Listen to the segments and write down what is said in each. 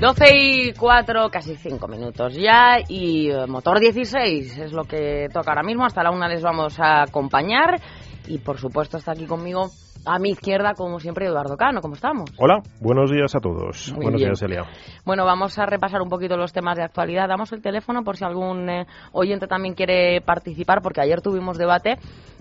12 y 4, casi 5 minutos ya, y eh, motor 16 es lo que toca ahora mismo. Hasta la una les vamos a acompañar. Y por supuesto está aquí conmigo a mi izquierda, como siempre, Eduardo Cano. ¿Cómo estamos? Hola, buenos días a todos. Muy buenos bien. días, Elia. Bueno, vamos a repasar un poquito los temas de actualidad. Damos el teléfono por si algún eh, oyente también quiere participar, porque ayer tuvimos debate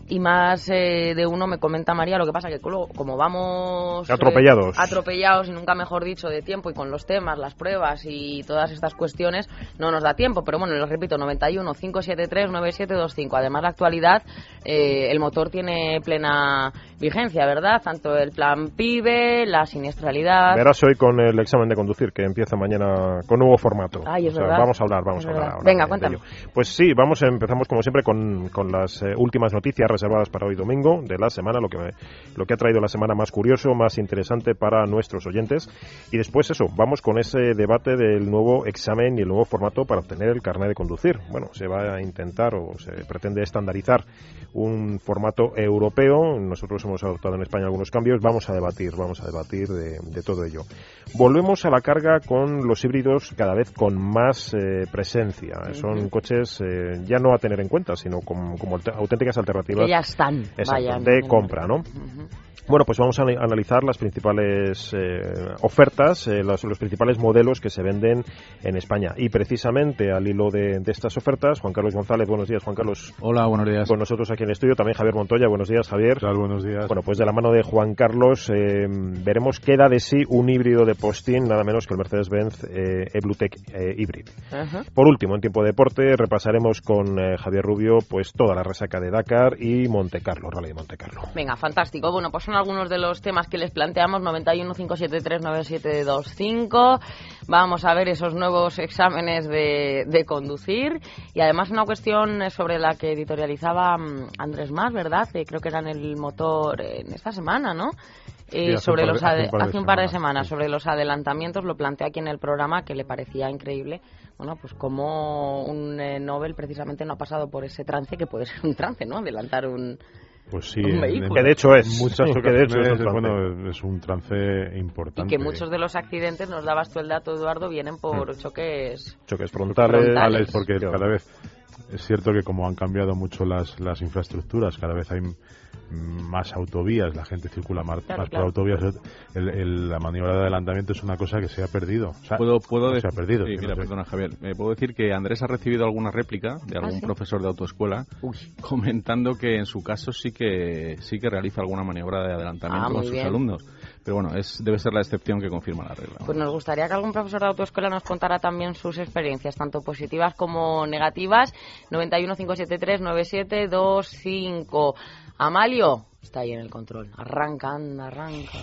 y más eh, de uno me comenta María, lo que pasa que como vamos... eh, Atropellados. atropellados, y nunca mejor dicho, de tiempo y con los temas, las pruebas y todas estas cuestiones, no nos da tiempo. Pero bueno, les repito, 91 573 9725. Además, la actualidad, eh, el motor tiene plena vigencia, ¿verdad? Tanto el plan PIBE, la siniestralidad... Verás hoy con el examen de conducir que empieza mañana con nuevo formato. Ay, es O sea, verdad. Vamos a hablar, vamos Es a hablar ahora Venga, ello. Pues sí, vamos, empezamos como siempre con, con las eh, últimas noticias reservadas para hoy domingo de la semana, lo que, me- lo que ha traído la semana más curioso, más interesante para nuestros oyentes. Y después eso, vamos con ese debate del nuevo examen y el nuevo formato para obtener el carnet de conducir. Bueno, se va a intentar o se pretende estandarizar un formato europeo. Nosotros hemos adoptado en España algunos cambios. Vamos a debatir, vamos a debatir de, de todo ello. Volvemos a la carga con los híbridos cada vez con más eh, presencia. Son coches eh, ya no a tener en cuenta, sino como, como aut- auténticas alternativas ya están, Exacto, de compra, ¿no? Bueno, pues vamos a ana- analizar las principales eh, ofertas, eh, los, los principales modelos que se venden en España. Y precisamente al hilo de, de estas ofertas, Juan Carlos González, buenos días, Juan Carlos. Hola, buenos días. Con nosotros aquí en el estudio, también Javier Montoya, buenos días, Javier. ¿Qué tal? Buenos días. Bueno, pues de la mano de Juan Carlos eh, veremos qué da de sí un híbrido de postín, nada menos que el Mercedes-Benz eh, E-Bluetech eh, Hybrid. Ajá. Por último, en tiempo de deporte, repasaremos con eh, Javier Rubio pues toda la resaca de Dakar y Monte Carlo, Rally de Monte Carlo. Venga, fantástico. Bueno, pues son algunos de los temas que les planteamos, 91 573 9725. Vamos a ver esos nuevos exámenes de, de conducir y además una cuestión eh, sobre la que editorializaba mm, Andrés Más, ¿verdad? Eh, creo que era en el motor eh, en esta semana, ¿no? Eh, Sí, hace un sobre par de- los hace un par de hace un par de semanas, semanas sí. sobre los adelantamientos lo planteé aquí en el programa que le parecía increíble bueno pues como un eh, Nobel precisamente no ha pasado por ese trance que puede ser un trance no adelantar un Pues sí, un vehículo. Que de hecho es. muchas Que de hecho es bueno, es un trance y importante. que muchos de los accidentes nos dabas tú el dato Eduardo vienen por choques Choques frontales. Frontales. Porque Yo- cada vez es cierto que como han cambiado mucho las, las infraestructuras, cada vez hay mm, más autovías, la gente circula más, Claro, más claro. por autovías, el- el- la maniobra de adelantamiento es una cosa que se ha perdido. O sea, Puedo, puedo no se ha perdido. Sí, que mira, no sé. perdona, Javier. Me puedo decir que Andrés ha recibido alguna réplica de algún ¿sí? profesor de autoescuela comentando que en su caso sí que sí que realiza alguna maniobra de adelantamiento Ah, con sus bien. alumnos. Pero bueno, es debe ser la excepción que confirma la regla. Pues nos gustaría que algún profesor de autoescuela nos contara también sus experiencias, tanto positivas como negativas. 91 573 9725. Amalio está ahí en el control. Arranca, anda, arranca.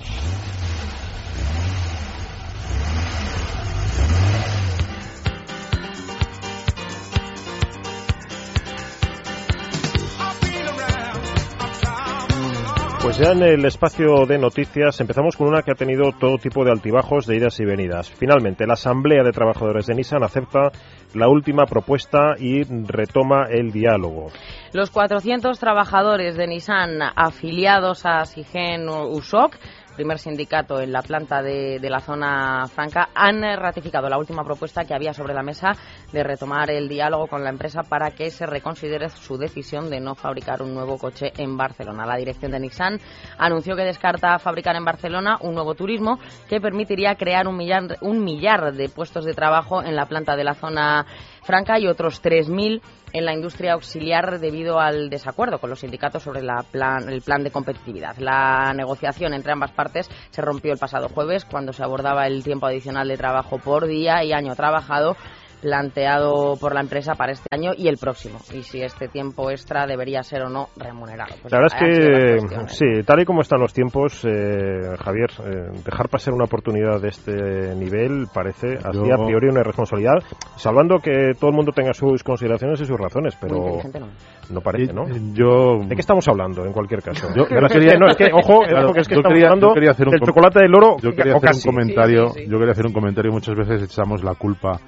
Pues ya en el espacio de noticias empezamos con una que ha tenido todo tipo de altibajos de idas y venidas. Finalmente, la Asamblea de Trabajadores de Nissan acepta la última propuesta y retoma el diálogo. Los 400 trabajadores de Nissan afiliados a Sigen USOC, primer sindicato en la planta de, de la zona franca, han ratificado la última propuesta que había sobre la mesa de retomar el diálogo con la empresa para que se reconsidere su decisión de no fabricar un nuevo coche en Barcelona. La dirección de Nissan anunció que descarta fabricar en Barcelona un nuevo turismo que permitiría crear un millar, un millar de puestos de trabajo en la planta de la zona franca y otros 3.000 en la industria auxiliar debido al desacuerdo con los sindicatos sobre la plan- el plan de competitividad. La negociación entre ambas partes se rompió el pasado jueves cuando se abordaba el tiempo adicional de trabajo por día y año trabajado planteado por la empresa para este año y el próximo. Y si este tiempo extra debería ser o no remunerado. Pues la verdad es que, sí, tal y como están los tiempos, eh, Javier, eh, dejar pasar una oportunidad de este nivel parece así Yo- a priori una irresponsabilidad, salvando que todo el mundo tenga sus consideraciones y sus razones, pero ¿no? no parece, ¿no? Yo, ¿De qué estamos hablando, en cualquier caso? Yo- no, es que, ojo, Claro, es que yo estamos quería- hablando yo quería hacer un del chocolate del oro yo quería hacer un comentario, Sí, sí, sí. yo quería hacer un comentario. Muchas veces echamos la culpa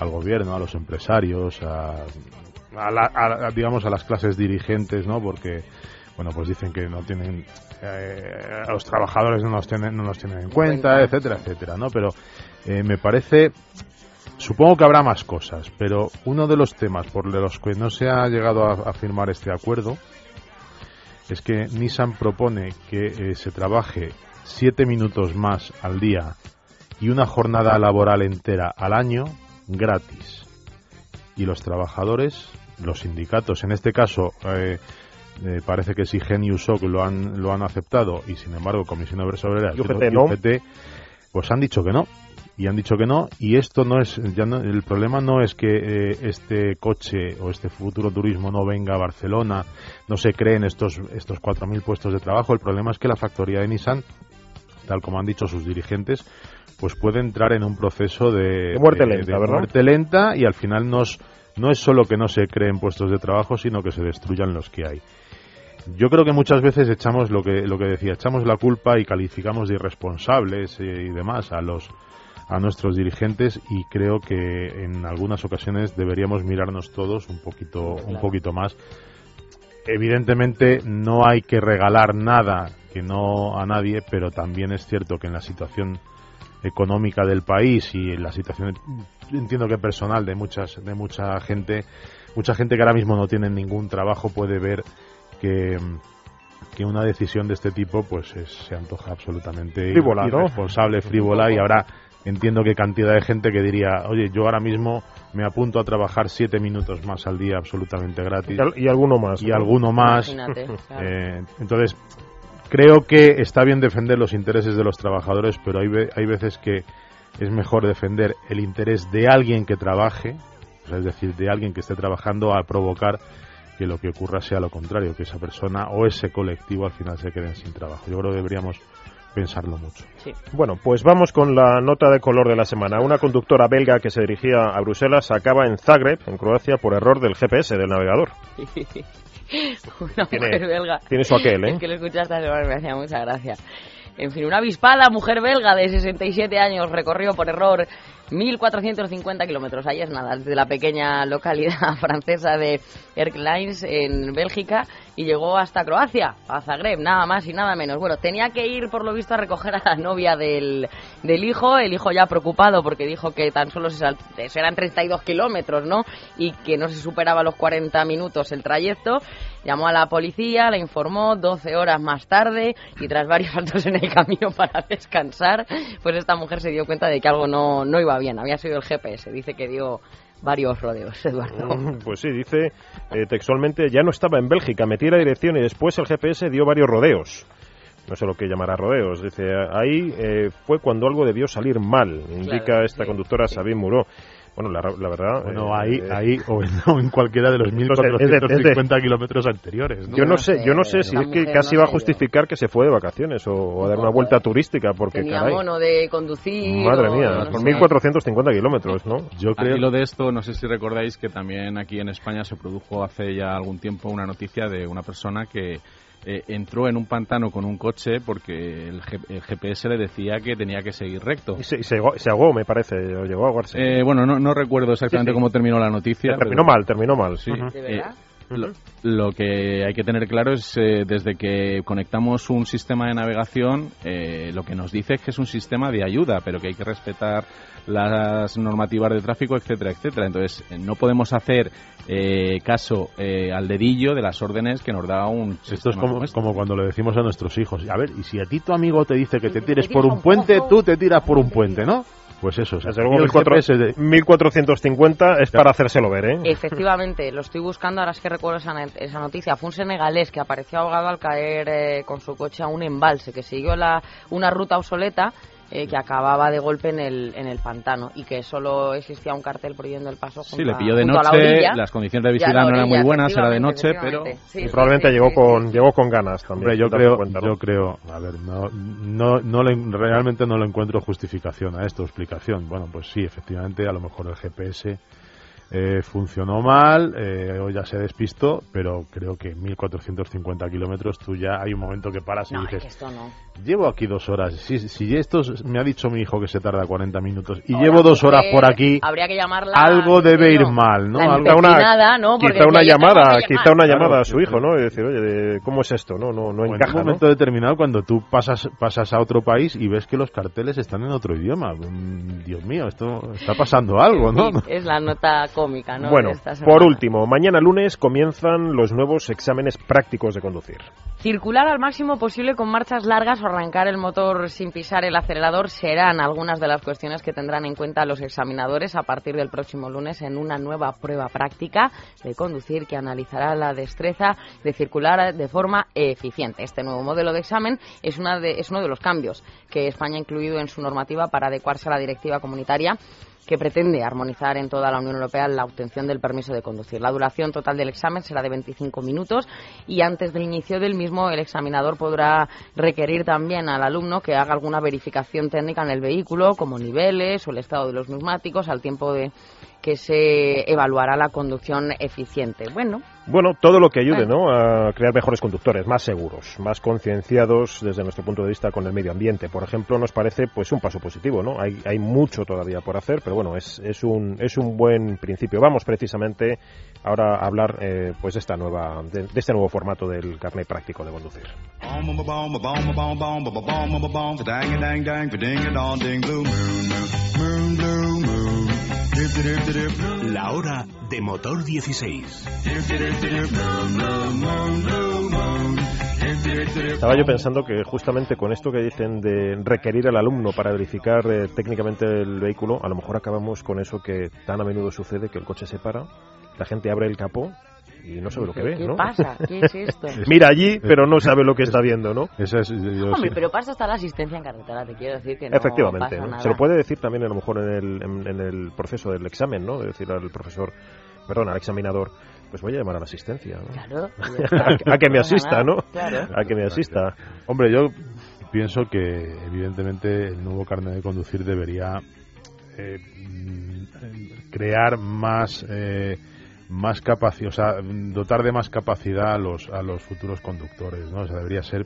al gobierno, a los empresarios, a, a la- a- a, digamos a las clases dirigentes, ¿no? Porque bueno, pues dicen que no tienen eh, a los trabajadores no nos tienen no nos tienen en cuenta, etcétera, etcétera, ¿no? Pero eh, me parece Supongo que habrá más cosas, pero uno de los temas por los que no se ha llegado a, a firmar este acuerdo es que Nissan propone que eh, se trabaje siete minutos más al día y una jornada laboral entera al año gratis. Y los trabajadores, los sindicatos, en este caso eh, eh, parece que Sigen y USOC lo han, lo han aceptado y sin embargo Comisión Obreras Y UGT y no. UGT, pues han dicho que no. Y han dicho que no, y esto no es, ya no- el problema no es que eh, este coche o este futuro turismo no venga a Barcelona, no se creen estos, estos 4.000 puestos de trabajo, el problema es que la factoría de Nissan, tal como han dicho sus dirigentes, pues puede entrar en un proceso de, De muerte lenta, de ¿verdad? muerte lenta y al final nos, no es solo que no se creen puestos de trabajo, sino que se destruyan los que hay. Yo creo que muchas veces echamos lo que, lo que decía, echamos la culpa y calificamos de irresponsables eh, y demás a los a nuestros dirigentes y creo que en algunas ocasiones deberíamos mirarnos todos un poquito un poquito más. Evidentemente no hay que regalar nada que no a nadie, pero también es cierto que en la situación económica del país y la situación entiendo que personal de muchas de mucha gente mucha gente que ahora mismo no tiene ningún trabajo puede ver que que una decisión de este tipo pues es- se antoja absolutamente Frívola, ¿no? irresponsable, frívola y habrá entiendo que cantidad de gente que diría oye yo ahora mismo me apunto a trabajar siete minutos más al día absolutamente gratis Y, al- y alguno más. y ¿no? alguno más Imagínate, claro. eh, entonces, creo que está bien defender los intereses de los trabajadores, pero hay, ve- hay veces que es mejor defender el interés de alguien que trabaje, o sea, es decir, de alguien que esté trabajando a provocar que lo que ocurra sea lo contrario, que esa persona o ese colectivo al final se queden sin trabajo. Yo creo que deberíamos pensarlo mucho. Sí. Bueno, pues vamos con la nota de color de la semana. Una conductora belga que se dirigía a Bruselas acaba en Zagreb, en Croacia, por error del GPS del navegador. Una Tiene- mujer belga. tiene su aquel, ¿eh? Es que lo escuché esta semana me hacía mucha gracia. En fin, una avispada mujer belga de 67 años recorrió por error 1.450 kilómetros. Ahí es nada, desde la pequeña localidad francesa de Erklines en Bélgica y llegó hasta Croacia, a Zagreb, nada más y nada menos. Bueno, tenía que ir por lo visto a recoger a la novia del, del hijo, el hijo ya preocupado porque dijo que tan solo se sal- eran 32 kilómetros, ¿no? Y que no se superaba los 40 minutos el trayecto. Llamó a la policía, la informó 12 horas más tarde y tras varios saltos en el camino para descansar, pues esta mujer se dio cuenta de que algo no, no iba bien. Había sido el GPS. Dice que dio varios rodeos, Eduardo. Pues sí, dice eh, textualmente, ya no estaba en Bélgica, metí la dirección y después el GPS dio varios rodeos. No sé lo que llamará rodeos. Dice, ahí eh, fue cuando algo debió salir mal, indica Claro, esta sí, conductora sí. Sabine Muró. Bueno, la, la verdad... Bueno, eh, ahí, eh, ahí o, en, o en cualquiera de los No sé, es de- es de- 1450 kilómetros anteriores. ¿no? Yo no sé, yo no sé si es que casi no va a justificar que se fue de vacaciones o, o a dar una vuelta turística, porque Tenía caray, mono de conducir. madre mía, no por sé. 1450 kilómetros, ¿no? Yo creo hilo de esto, no sé si recordáis que también aquí en España se produjo hace ya algún tiempo una noticia de una persona que eh, entró en un pantano con un coche porque el, G- el GPS le decía que tenía que seguir recto. Y se, y se, ahogó- se ahogó, me parece, o llegó a ahogarse. Eh, bueno, no, no recuerdo exactamente Sí, sí. cómo terminó la noticia. terminó pero- mal, terminó mal. Sí. Ujú. ¿De verdad? Lo, lo que hay que tener claro es, eh, desde que conectamos un sistema de navegación, eh, lo que nos dice es que es un sistema de ayuda, pero que hay que respetar las normativas de tráfico, etcétera, etcétera. Entonces, eh, no podemos hacer eh, caso eh, al dedillo de las órdenes que nos da un Esto es sistema como, este. como cuando le decimos a nuestros hijos, a ver, y si a ti tu amigo te dice que te tires por a un puente, tú te tiras por un puente, ¿no? Pues eso, o sea, Desde luego, y el 1400 GPS de- 1450 es para hacérselo ver, ¿eh? Efectivamente, lo estoy buscando, ahora es que recuerdo esa, ne- esa noticia. Fue un senegalés que apareció ahogado al caer eh, con su coche a un embalse, que siguió la, una ruta obsoleta eh, que acababa de golpe en el, en el pantano y que solo existía un cartel prohibiendo el paso junto Sí, le pilló de la noche, orilla. las condiciones de vigilancia no eran muy buenas, era de noche, pero... Sí, probablemente sí, llegó sí, con sí. llegó con ganas también. Hombre, yo creo, cuenta, ¿no? yo creo, a ver, no, no, no le- realmente no le encuentro justificación a esto, explicación. Bueno, pues sí, efectivamente, a lo mejor el GPS eh, funcionó mal, eh, o ya se despistó, pero creo que 1450 kilómetros tú ya hay un momento que paras y No, es dices, que esto no. Llevo aquí dos horas. Si, si esto es- me ha dicho mi hijo que se tarda 40 minutos y Ahora, llevo dos horas por aquí, Habría que llamarla. algo debe ir mal, ¿no? la Algo- Quizá una, ¿no? Quizá una llamada, quizá una Claro, llamada a su sí. hijo, ¿no? Y decir, oye, ¿cómo es esto? No, no, no o en encaja, un ¿no? momento determinado cuando tú pasas pasas a otro país y ves que los carteles están en otro idioma. Mm, Dios mío, esto está pasando algo, ¿no? Sí, es la nota cómica, ¿no? Bueno, por último, mañana lunes comienzan los nuevos exámenes prácticos de conducir. Circular al máximo posible con marchas largas o arrancar el motor sin pisar el acelerador serán algunas de las cuestiones que tendrán en cuenta los examinadores a partir del próximo lunes en una nueva prueba práctica de conducir que analizará la destreza de circular de forma eficiente. Este nuevo modelo de examen es, una de- es uno de los cambios que España ha incluido en su normativa para adecuarse a la directiva comunitaria que pretende armonizar en toda la Unión Europea la obtención del permiso de conducir. La duración total del examen será de 25 minutos y antes del inicio del mismo el examinador podrá requerir también al alumno que haga alguna verificación técnica en el vehículo, como niveles o el estado de los neumáticos, al tiempo de que se evaluará la conducción eficiente. Bueno, Bueno, todo lo que ayude. ¿no? a crear mejores conductores, más seguros, más concienciados desde nuestro punto de vista con el medio ambiente, por ejemplo, nos parece pues un paso positivo. ¿no? Hay, hay mucho todavía por hacer, pero bueno, es, es, un, es un buen principio. Vamos precisamente ahora a hablar eh, pues de, esta nueva, de, de este nuevo formato del carnet práctico de conducir. La hora de motor 16. Estaba yo pensando que justamente con esto que dicen de requerir al alumno para verificar eh, técnicamente el vehículo, a lo mejor acabamos con eso que tan a menudo sucede, que el coche se para, la gente abre el capó y no sabe lo que ve, ¿qué ¿no? pasa? ¿Qué es esto? Mira allí, pero no sabe lo que está viendo, ¿no? Esa es, yo Hombre, sí. pero pasa hasta la asistencia en carretera, te quiero decir que no Efectivamente, pasa ¿no? nada. se lo puede decir también a lo mejor en el, en, en el proceso del examen, ¿no? De decir al profesor, perdón, al examinador, pues voy a llamar a la asistencia, ¿no? Claro. a, que- a que me asista, ¿no? Claro. A que me asista. Hombre, yo pienso que evidentemente el nuevo carnet de conducir debería eh, mm, crear más eh, más capacidad, o sea, dotar de más capacidad a los a los futuros conductores, ¿no? O sea, debería ser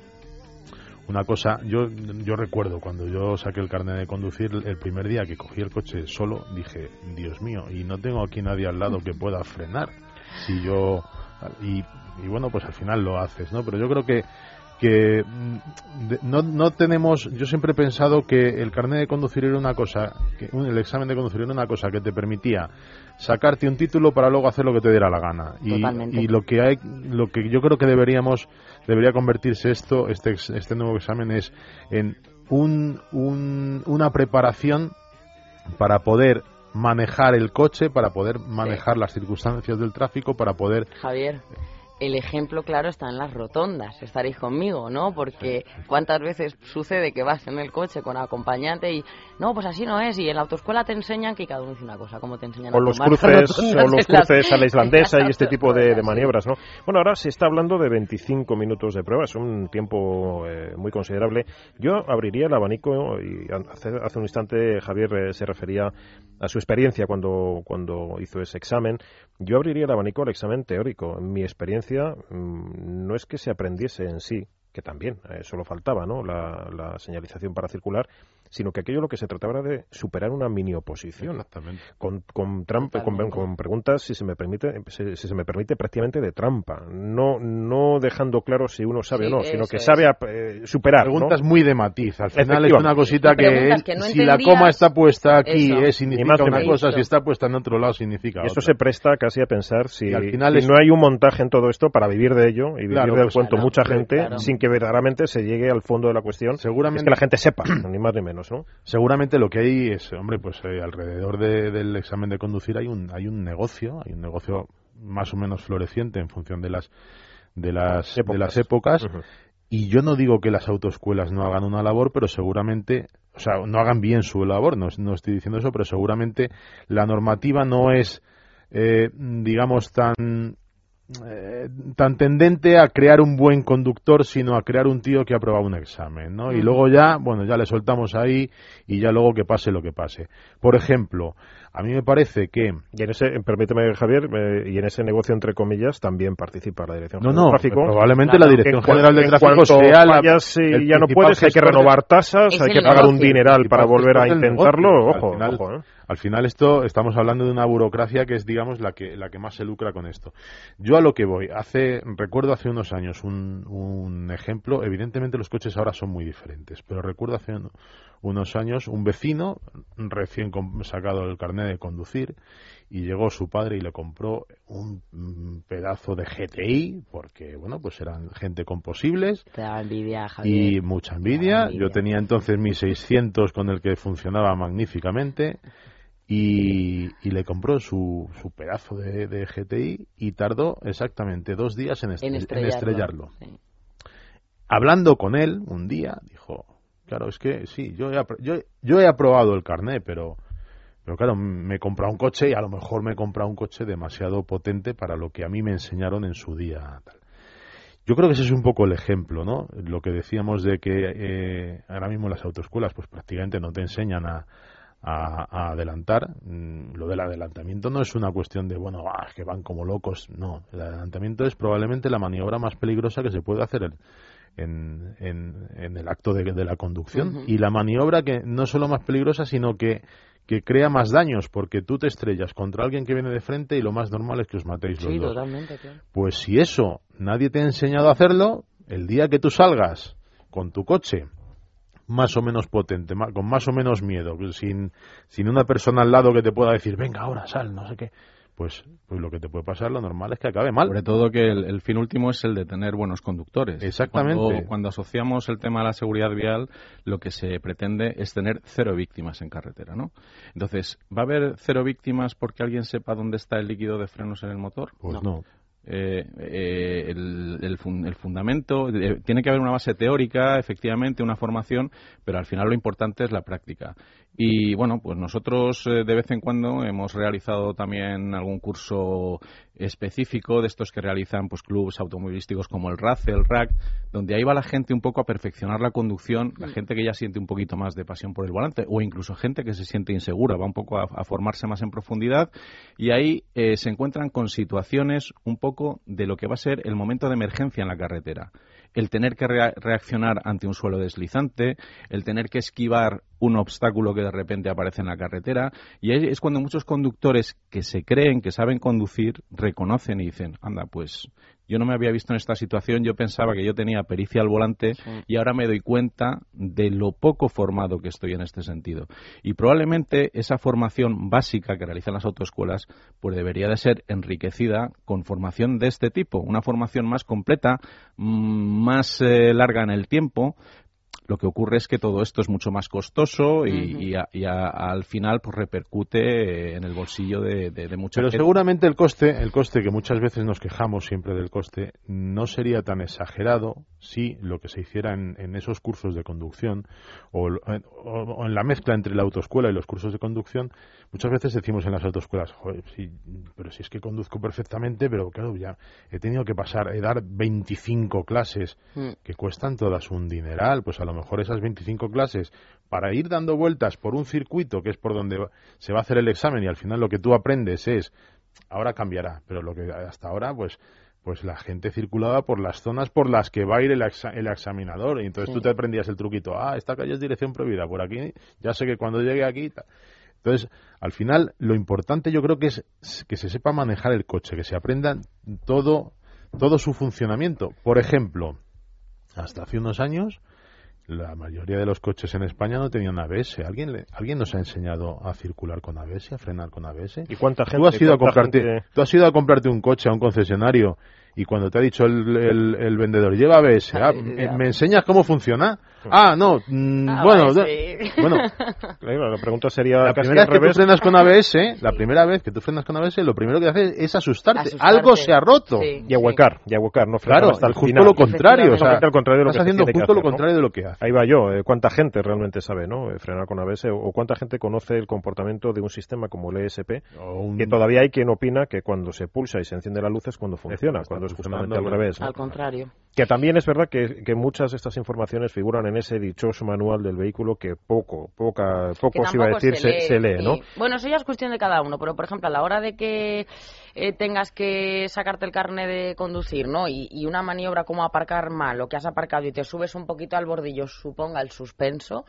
una cosa, yo yo recuerdo cuando yo saqué el carnet de conducir el primer día que cogí el coche solo, dije, Dios mío, y no tengo aquí nadie al lado que pueda frenar. Si yo y, y bueno, pues al final lo haces, ¿no? Pero yo creo que que mm, no, no tenemos yo siempre he pensado que el carnet de conducir era una cosa que el examen de conducir era una cosa que te permitía sacarte un título para luego hacer lo que te diera la gana. Y, Totalmente. y lo que hay lo que yo creo que deberíamos debería convertirse esto este este nuevo examen es en un, un- una preparación para poder manejar el coche para poder manejar las circunstancias del tráfico para poder Javier, el ejemplo claro está en las rotondas. Estaréis conmigo, ¿no? Porque cuántas veces sucede que vas en el coche con acompañante y no, pues así no es. Y en la autoescuela te enseñan que cada uno dice una cosa, como te enseñan o a los cruces rotondas o los cruces a la islandesa y este tipo de, maniobras, ¿no? Bueno, ahora se está hablando de 25 minutos de prueba, es un tiempo eh, muy considerable. Yo abriría el abanico y hace, hace un instante Javier eh, se refería a su experiencia cuando, cuando hizo ese examen. Yo abriría el abanico al examen teórico. Mi experiencia mm, no es que se aprendiese en sí, que también, eh, solo faltaba, ¿no? La señalización para circular, sino que aquello lo que se trataba era de superar una mini oposición exactamente con, con, trampa, con, preguntas, si se me permite, si, si se me permite, prácticamente de trampa. No, no dejando claro si uno sabe Sí, o no, sino que sabe a- eh, superar. ¿no? preguntas muy de matiz. Al final es una cosita que que no si la coma está puesta aquí eh, Ni significa una cosa, si está puesta en otro lado significa Y esto otra. se presta casi a pensar si, al final si es- no hay un montaje en todo esto para vivir de ello y vivir Claro, del pues cuento claro, mucha gente claro. sin que verdaderamente se llegue al fondo de la cuestión. Seguramente- Es que la gente sepa, ni más ni menos, ¿no? Seguramente lo que hay es, hombre, pues eh, alrededor de- del examen de conducir hay un hay un negocio, hay un negocio más o menos floreciente en función de las de las Épocas. de las épocas y yo no digo que las autoescuelas no hagan una labor, pero seguramente o sea, no hagan bien su labor, no, no estoy diciendo eso, pero seguramente la normativa no es, eh, digamos, tan eh, tan tendente a crear un buen conductor, sino a crear un tío que ha aprobado un examen, ¿no? Y luego ya, bueno, ya le soltamos ahí y ya luego que pase lo que pase. Por ejemplo, a mí me parece que... Y en ese, permíteme Javier, eh, y en ese negocio entre comillas también participa la Dirección no, General no, de Tráfico. probablemente la Dirección En General de Tráfico sea la, fallas y el ya no puedes, hay que renovar tasas, hay que pagar un dineral para volver a intentarlo, negocio. ojo, Al final- ojo, ¿eh? Al final esto estamos hablando de una burocracia que es digamos la que la que más se lucra con esto. Yo a lo que voy, hace recuerdo hace unos años un, un ejemplo, evidentemente los coches ahora son muy diferentes, pero recuerdo hace un- unos años un vecino recién sacado el carnet de conducir y llegó su padre y le compró un pedazo de GTI porque bueno, pues eran gente con posibles Te da envidia, y mucha envidia. envidia. Yo tenía entonces mi 600 con el que funcionaba magníficamente y, y le compró su, su pedazo de, de GTI y tardó exactamente dos días en, estre- en en estrellarlo. estrellarlo. Sí. Hablando con él un día, dijo, claro, es que sí, yo he, yo, yo he aprobado el carné, pero, pero claro, me he comprado un coche y a lo mejor me he comprado un coche demasiado potente para lo que a mí me enseñaron en su día. tal. Yo creo que ese es un poco el ejemplo, ¿no? Lo que decíamos de que eh, ahora mismo las autoescuelas pues prácticamente no te enseñan a, adelantar. Mm, Lo del adelantamiento no es una cuestión de, bueno, ah, que van como locos. No, el adelantamiento es probablemente la maniobra más peligrosa que se puede hacer en, en- en el acto de, de la conducción. Y la maniobra que no solo más peligrosa, sino que, que crea más daños, porque tú te estrellas contra alguien que viene de frente y lo más normal es que os matéis los Sí, dos. totalmente, claro. Pues si eso nadie te ha enseñado a hacerlo, el día que tú salgas con tu coche más o menos potente, con más o menos miedo, sin, sin una persona al lado que te pueda decir, venga, ahora sal, no sé qué, pues, pues lo que te puede pasar, lo normal es que acabe mal. Sobre todo que el, el fin último es el de tener buenos conductores. Exactamente. Cuando, cuando asociamos el tema a la seguridad vial, lo que se pretende es tener cero víctimas en carretera, ¿no? Entonces, ¿va a haber cero víctimas porque alguien sepa dónde está el líquido de frenos en el motor? Pues no. Eh, eh, el, el fun- el fundamento, eh, tiene que haber una base teórica, efectivamente, una formación, pero al final lo importante es la práctica. Y bueno, pues nosotros eh, de vez en cuando hemos realizado también algún curso específico de estos que realizan pues clubes automovilísticos como el RAC, el RAC, donde ahí va la gente un poco a perfeccionar la conducción, la gente que ya siente un poquito más de pasión por el volante, o incluso gente que se siente insegura, va un poco a, a formarse más en profundidad, y ahí eh, se encuentran con situaciones un poco de lo que va a ser el momento de emergencia en la carretera. El tener que rea- reaccionar ante un suelo deslizante, el tener que esquivar un obstáculo que de repente aparece en la carretera, y ahí es cuando muchos conductores que se creen que saben conducir reconocen y dicen, anda, pues yo no me había visto en esta situación, yo pensaba que yo tenía pericia al volante y ahora me doy cuenta de lo poco formado que estoy en este sentido. Y probablemente esa formación básica que realizan las autoescuelas pues debería de ser enriquecida con formación de este tipo, una formación más completa, mm, más eh, larga en el tiempo, lo que ocurre es que todo esto es mucho más costoso y, a- y a- al final pues repercute eh, en el bolsillo de, de, de mucha Pero gente. seguramente el coste, el coste que muchas veces nos quejamos siempre del coste, no sería tan exagerado si lo que se hiciera en, en esos cursos de conducción o, o- o en la mezcla entre la autoescuela y los cursos de conducción. Muchas veces decimos en las autoescuelas, "Joder, sí, pero si es que conduzco perfectamente, pero claro, ya he tenido que pasar, he dar 25 clases Mm. que cuestan todas un dineral, pues a lo mejor esas 25 clases para ir dando vueltas por un circuito que es por donde se va a hacer el examen y al final lo que tú aprendes es ahora cambiará, pero lo que hasta ahora pues pues la gente circulaba por las zonas por las que va a ir el, exa- el examinador y entonces Sí. tú te aprendías el truquito, ah, esta calle es dirección prohibida, por aquí ya sé que cuando llegue aquí entonces, al final, lo importante yo creo que es que se sepa manejar el coche, que se aprenda todo, todo su funcionamiento. Por ejemplo, hasta hace unos años, la mayoría de los coches en España no tenían ABS. ¿Alguien, le- ¿Alguien nos ha enseñado a circular con ABS, a frenar con ABS? ¿Y cuánta gente? Tú has, ido a comprarte, gente- tú has ido a comprarte un coche a un concesionario y cuando te ha dicho el, el- el vendedor, lleva ABS, ah, Sí, sí, ¿me, me enseñas cómo funciona? Ah, no. mm, Ah, bueno, vale, sí. bueno, Claro, la pregunta sería la casi primera al vez que tú revés. frenas con ABS, la primera vez que tú frenas con ABS, lo primero que haces es asustarte. Asustarte. Algo se ha roto. Sí, Y ahuecar, y ahuecar, no frenar Claro, hasta el justo final. lo contrario. O sea, Exactamente al contrario de lo estás que haciendo justo lo hacer, ¿no? contrario de lo que hace. Ahí va yo. eh, ¿Cuánta gente realmente sabe no Eh, frenar con ABS? O, o cuánta gente conoce el comportamiento de un sistema como el ESP? Un- Que todavía hay quien opina que cuando se pulsa y se enciende la luz es cuando funciona, está cuando es justamente al revés. ¿no? Al contrario. Que también es verdad que, que muchas de estas informaciones figuran en ese dichoso manual del vehículo que poco, poca, que poco se iba a decir se, se lee, sí. ¿no? Bueno, eso ya es cuestión de cada uno, pero por ejemplo, a la hora de que eh, tengas que sacarte el carnet de conducir, ¿no? Y, y una maniobra como aparcar mal, o que has aparcado y te subes un poquito al bordillo, suponga el suspenso,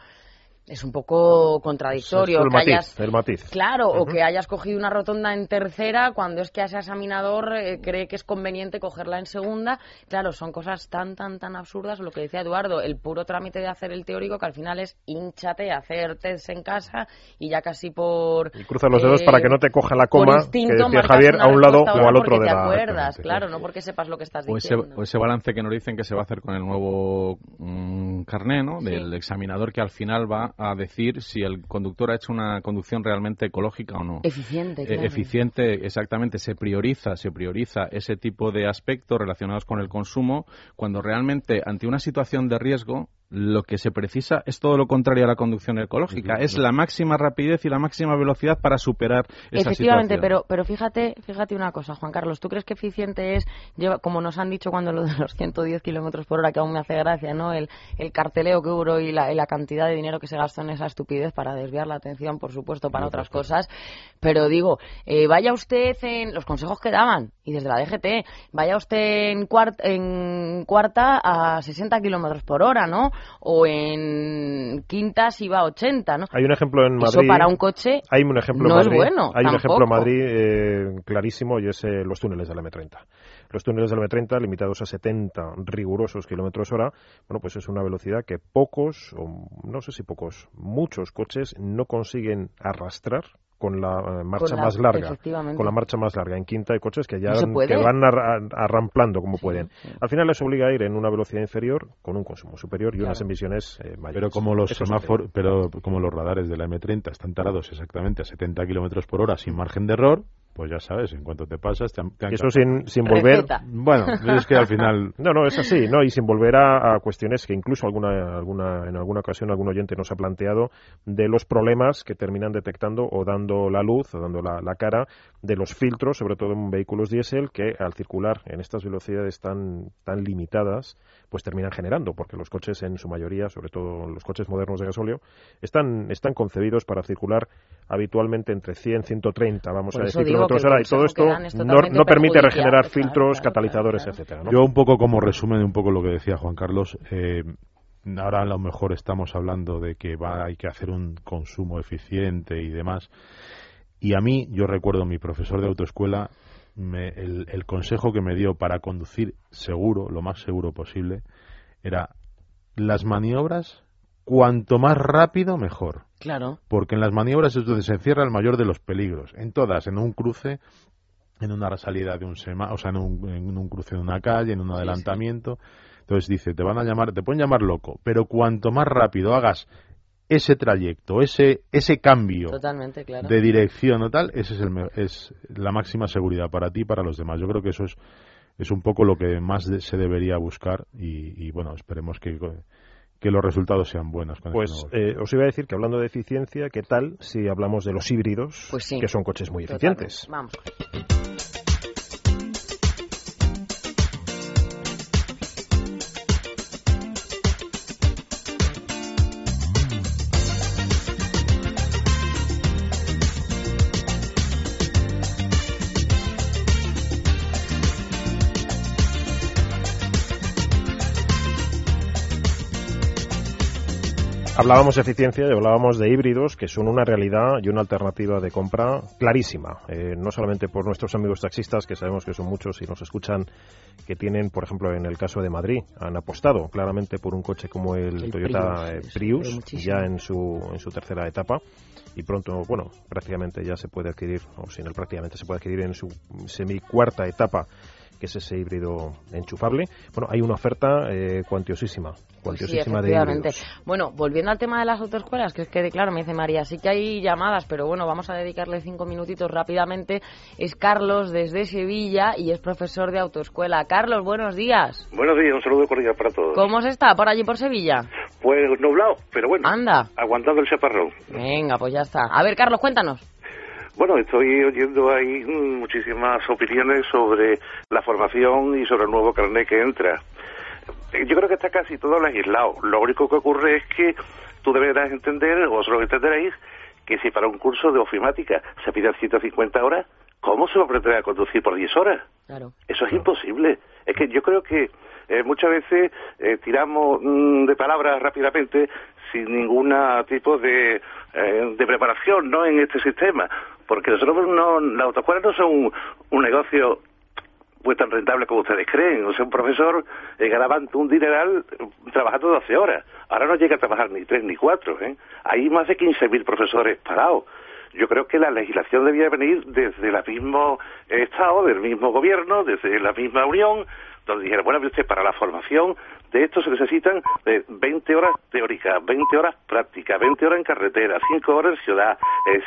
es un poco contradictorio. el que matiz, hayas- el matiz. Claro, o que hayas cogido una rotonda en tercera cuando es que ese examinador eh, cree que es conveniente cogerla en segunda. Claro, son cosas tan, tan, tan absurdas. Lo que decía Eduardo, el puro trámite de hacer el teórico que al final es hinchate, hacer test en casa y ya casi por... Y cruza los dedos eh, para que no te coja la coma, instinto que decía Javier, a un lado o al otro porque de te la... acuerdas, claro, no porque sepas lo que estás O ese, diciendo. o ese balance que nos dicen que se va a hacer con el nuevo mm, carné, ¿no? Del examinador que al final va a decir si el conductor ha hecho una conducción realmente ecológica o no. Eficiente, Eh, claro. eficiente, exactamente, se prioriza, se prioriza ese tipo de aspectos relacionados con el consumo cuando realmente ante una situación de riesgo lo que se precisa es todo lo contrario a la conducción ecológica, es la máxima rapidez y la máxima velocidad para superar esa Efectivamente, situación. pero, pero fíjate, fíjate una cosa, Juan Carlos, ¿tú crees que eficiente es, lleva, como nos han dicho cuando lo de los 110 kilómetros por hora, que aún me hace gracia, ¿no? El, el carteleo que hubo y la, y la cantidad de dinero que se gastó en esa estupidez para desviar la atención, por supuesto, para otras cosas. Pero digo, eh, vaya usted en los consejos que daban, y desde la DGT, vaya usted en, cuart- en cuarta a 60 kilómetros por hora, ¿no? O en quinta si va a 80, ¿no? Hay un ejemplo en Eso Madrid. para un coche Hay un ejemplo no en es Madrid, bueno, Hay un tampoco. ejemplo en Madrid eh, clarísimo y es eh, los túneles del M30. Los túneles del M30 limitados a 70 rigurosos kilómetros hora, bueno, pues es una velocidad que pocos, o no sé si pocos, muchos coches no consiguen arrastrar con la eh, marcha Con la- más larga. Con la marcha más larga. En quinta hay coches que ya que van arra- arramplando como pueden. Al final les obliga a ir en una velocidad inferior con un consumo superior y unas emisiones eh, mayores. Pero como los semáforos, pero como los radares de la M30 están tarados exactamente a 70 kilómetros por hora sin margen de error, pues ya sabes, en cuanto te pasas, te han, te han Eso sin, sin volver Receta. Bueno, es que al final No, no, es así, ¿no? Y sin volver a, a cuestiones que incluso alguna, alguna, en alguna ocasión algún oyente nos ha planteado de los problemas que terminan detectando o dando la luz o dando la, la cara de los filtros, sobre todo en vehículos diésel, que al circular en estas velocidades tan, tan limitadas, pues terminan generando, porque los coches en su mayoría, sobre todo los coches modernos de gasóleo, están, están concebidos para circular habitualmente entre 100 y 130, vamos Por a decir, kilómetros hora, y todo esto no, no permite regenerar claro, filtros, claro, catalizadores, claro. etcétera, ¿no? Yo un poco como resumen un poco lo que decía Juan Carlos, eh, ahora a lo mejor estamos hablando de que va, hay que hacer un consumo eficiente y demás. Y a mí, yo recuerdo mi profesor de autoescuela, me- el, el consejo que me dio para conducir seguro, lo más seguro posible, era las maniobras, cuanto más rápido, mejor. Claro. Porque en las maniobras es donde se encierra el mayor de los peligros. En todas, en un cruce, en una salida de un sema, o sea, en un, en un cruce de una calle, en un adelantamiento. Entonces dice, te van a llamar, te pueden llamar loco, pero cuanto más rápido hagas ese trayecto, ese ese cambio Totalmente, claro. de dirección o tal, ese es el es la máxima seguridad para ti y para los demás. Yo creo que eso es es un poco lo que más de- se debería buscar y, y, bueno, esperemos que que los resultados sean buenos con este Pues nuevo- eh, os iba a decir que hablando de eficiencia, ¿qué tal si hablamos de los híbridos, Pues sí. que son coches muy Totalmente. eficientes? Vamos. Hablábamos de eficiencia y hablábamos de híbridos, que son una realidad y una alternativa de compra clarísima. Eh, no solamente por nuestros amigos taxistas, que sabemos que son muchos y nos escuchan, que tienen, por ejemplo, en el caso de Madrid, han apostado claramente por un coche como el, El Toyota Prius, eh, Prius, ya en su, en su tercera etapa. Y pronto, bueno, prácticamente ya se puede adquirir, o sin el prácticamente se puede adquirir en su semicuarta etapa que es ese híbrido enchufable. Bueno, hay una oferta eh, cuantiosísima, Pues sí, cuantiosísima de efectivamente. híbridos. Bueno, volviendo al tema de las autoescuelas, que es que, claro, me dice María, sí que hay llamadas, pero bueno, vamos a dedicarle cinco minutitos rápidamente. Es Carlos desde Sevilla y es profesor de autoescuela. Carlos, buenos días. Buenos días, un saludo cordial para todos. ¿Cómo se está por allí por Sevilla? Pues nublado, pero bueno, Anda. aguantando el chaparrón. Venga, pues ya está. A ver, Carlos, cuéntanos. Bueno, estoy oyendo ahí muchísimas opiniones sobre la formación y sobre el nuevo carnet que entra. Yo creo que está casi todo legislado. Lo único que ocurre es que tú deberás entender, o vosotros entenderéis, que si para un curso de ofimática se piden 150 horas, ¿cómo se va a aprender a conducir por 10 horas? Claro. Eso es imposible. Es que yo creo que eh, muchas veces eh, tiramos mm, de palabras rápidamente sin ningún tipo de, eh, de preparación ¿no? en este sistema. Porque nosotros no, las autoescuelas no son un, un negocio pues tan rentable como ustedes creen. O sea, un profesor eh, ganaba un dineral eh, trabajando 12 horas. Ahora no llega a trabajar ni 3 ni 4. ¿eh? Hay más de 15.000 profesores parados. Yo creo que la legislación debía venir desde el mismo Estado, del mismo gobierno, desde la misma Unión, donde dijera, bueno, para la formación de esto se necesitan eh, 20 horas teóricas, 20 horas prácticas, 20 horas en carretera, 5 horas en ciudad,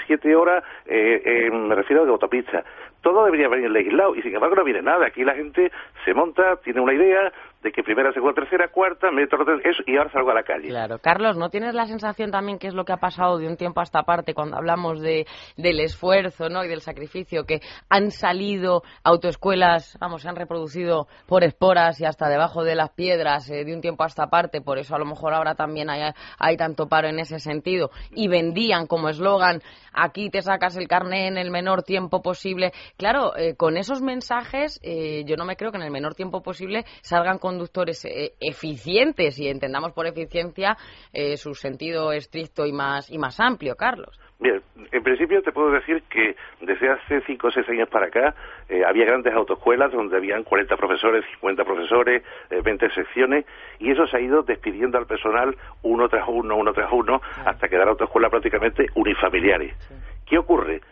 7 horas, eh, eh, me refiero a autopista. Todo debería venir legislado y sin embargo no viene nada. Aquí la gente se monta, tiene una idea de que primera, segunda, tercera, cuarta, metro, eso, y ahora salgo a la calle. Claro. Carlos, ¿no tienes la sensación también que es lo que ha pasado de un tiempo a esta parte cuando hablamos de, del esfuerzo ¿no? y del sacrificio, que han salido autoescuelas, vamos, se han reproducido por esporas y hasta debajo de las piedras eh, de un tiempo a esta parte, por eso a lo mejor ahora también hay, hay tanto paro en ese sentido, y vendían como eslogan, aquí te sacas el carné en el menor tiempo posible. Claro, eh, con esos mensajes eh, yo no me creo que en el menor tiempo posible salgan conductores eh, eficientes y entendamos por eficiencia eh, su sentido estricto y más, y más amplio, Carlos. Bien, en principio te puedo decir que desde hace 5 o 6 años para acá eh, había grandes autoescuelas donde habían 40 profesores, 50 profesores, eh, 20 secciones y eso se ha ido despidiendo al personal uno tras uno, uno tras uno, hasta quedar autoescuelas prácticamente unifamiliares. ¿Qué ocurre?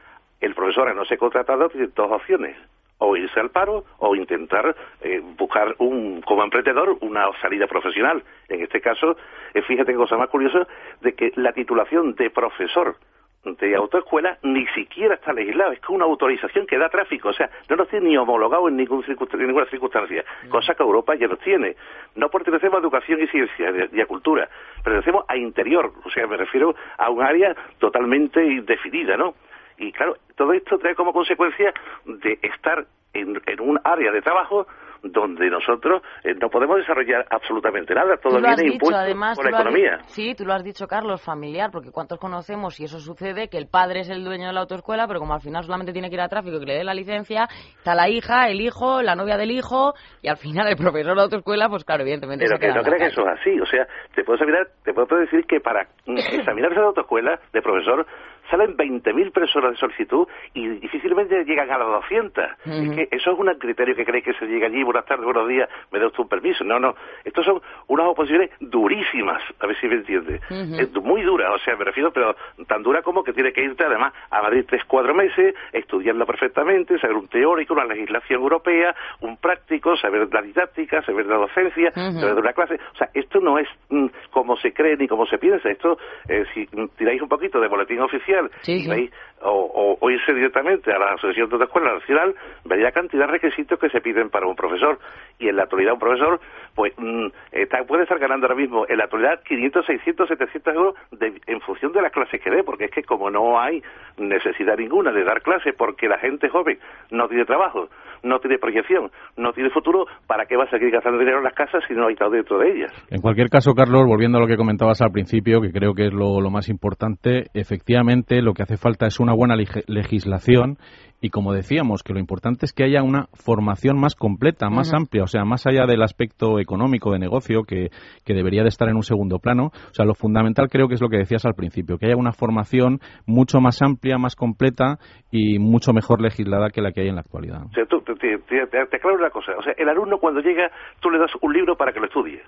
El profesor al no ser contratado tiene dos opciones o irse al paro o intentar eh, buscar un como emprendedor una salida profesional. En este caso, eh, fíjate qué cosa más curiosa de que la titulación de profesor de autoescuela ni siquiera está legislado, es que una autorización que da tráfico, o sea, no nos tiene ni homologado en, ningún circunstan- en ninguna circunstancia, cosa que Europa ya nos tiene. No pertenecemos a educación y ciencia y a cultura, pertenecemos a interior, o sea, me refiero a un área totalmente indefinida, ¿no? Y claro, todo esto trae como consecuencia de estar en, en un área de trabajo donde nosotros eh, no podemos desarrollar absolutamente nada, todo viene dicho, impuesto además, por la has economía. sí, tú lo has dicho, Carlos, familiar, porque cuántos conocemos y eso sucede, que el padre es el dueño de la autoescuela, pero como al final solamente tiene que ir a tráfico y que le dé la licencia, está la hija, el hijo, la novia del hijo, y al final el profesor de autoescuela, pues claro, evidentemente Pero se que no la creas que eso es así. O sea, te puedo, examinar, te puedo decir que para mm, examinarse de autoescuela de profesor salen 20.000 personas de solicitud y difícilmente llegan a las 200. Es que eso es un criterio que cree que se llega allí, buenas tardes, buenos días, me da usted un permiso. No, no. Estos son unas oposiciones durísimas, a ver si me entiende. Es muy duras, o sea, me refiero, pero tan dura como que tiene que irte además a Madrid tres, cuatro meses, estudiarla perfectamente, saber un teórico, una legislación europea, un práctico, saber la didáctica, saber la docencia, saber de una clase. O sea, esto no es mm, como se cree ni como se piensa. Esto, eh, si mm, tiráis un poquito de boletín oficial Sí, y sí. veis, o, o- o irse directamente a la Asociación de Escuela Nacional, vería la cantidad de requisitos que se piden para un profesor. Y en la actualidad un profesor, pues, mm, está- puede estar ganando ahora mismo en la actualidad 500, 600, 700 euros de- en función de las clases que dé, porque es que como no hay necesidad ninguna de dar clases porque la gente joven no tiene trabajo, no tiene proyección, no tiene futuro, ¿para qué va a seguir gastando dinero en las casas si no hay estado dentro de ellas? En cualquier caso, Carlos, volviendo a lo que comentabas al principio, que creo que es lo, lo más importante, efectivamente lo que hace falta es una buena legislación y, como decíamos, que lo importante es que haya una formación más completa, más amplia, o sea, más allá del aspecto económico de negocio, que, que debería de estar en un segundo plano. O sea, lo fundamental creo que es lo que decías al principio, que haya una formación mucho más amplia, más completa y mucho mejor legislada que la que hay en la actualidad. O sea, tú, te, te, te- te aclaro una cosa. O sea, el alumno cuando llega, tú le das un libro para que lo estudie.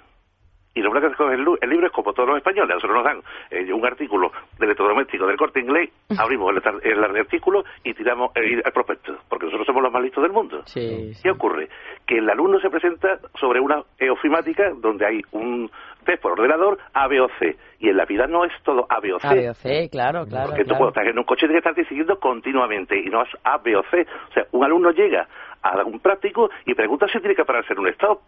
Y lo primero que coge el, libro es como todos los españoles. A nosotros nos dan eh, un artículo de electrodoméstico del corte inglés, abrimos el, el artículo y tiramos el, el prospecto, porque nosotros somos los más listos del mundo. Sí, sí. ¿Qué ocurre? Que el alumno se presenta sobre una eh, ofimática donde hay un test por ordenador A, B o C. Y en la vida no es todo A, B o C. A, B o C, claro, claro. Porque tú claro. puedes estar en un coche tienes que estar decidiendo continuamente y no es A, B o C. O sea, un alumno llega a un práctico y pregunta si tiene que pararse en un stop.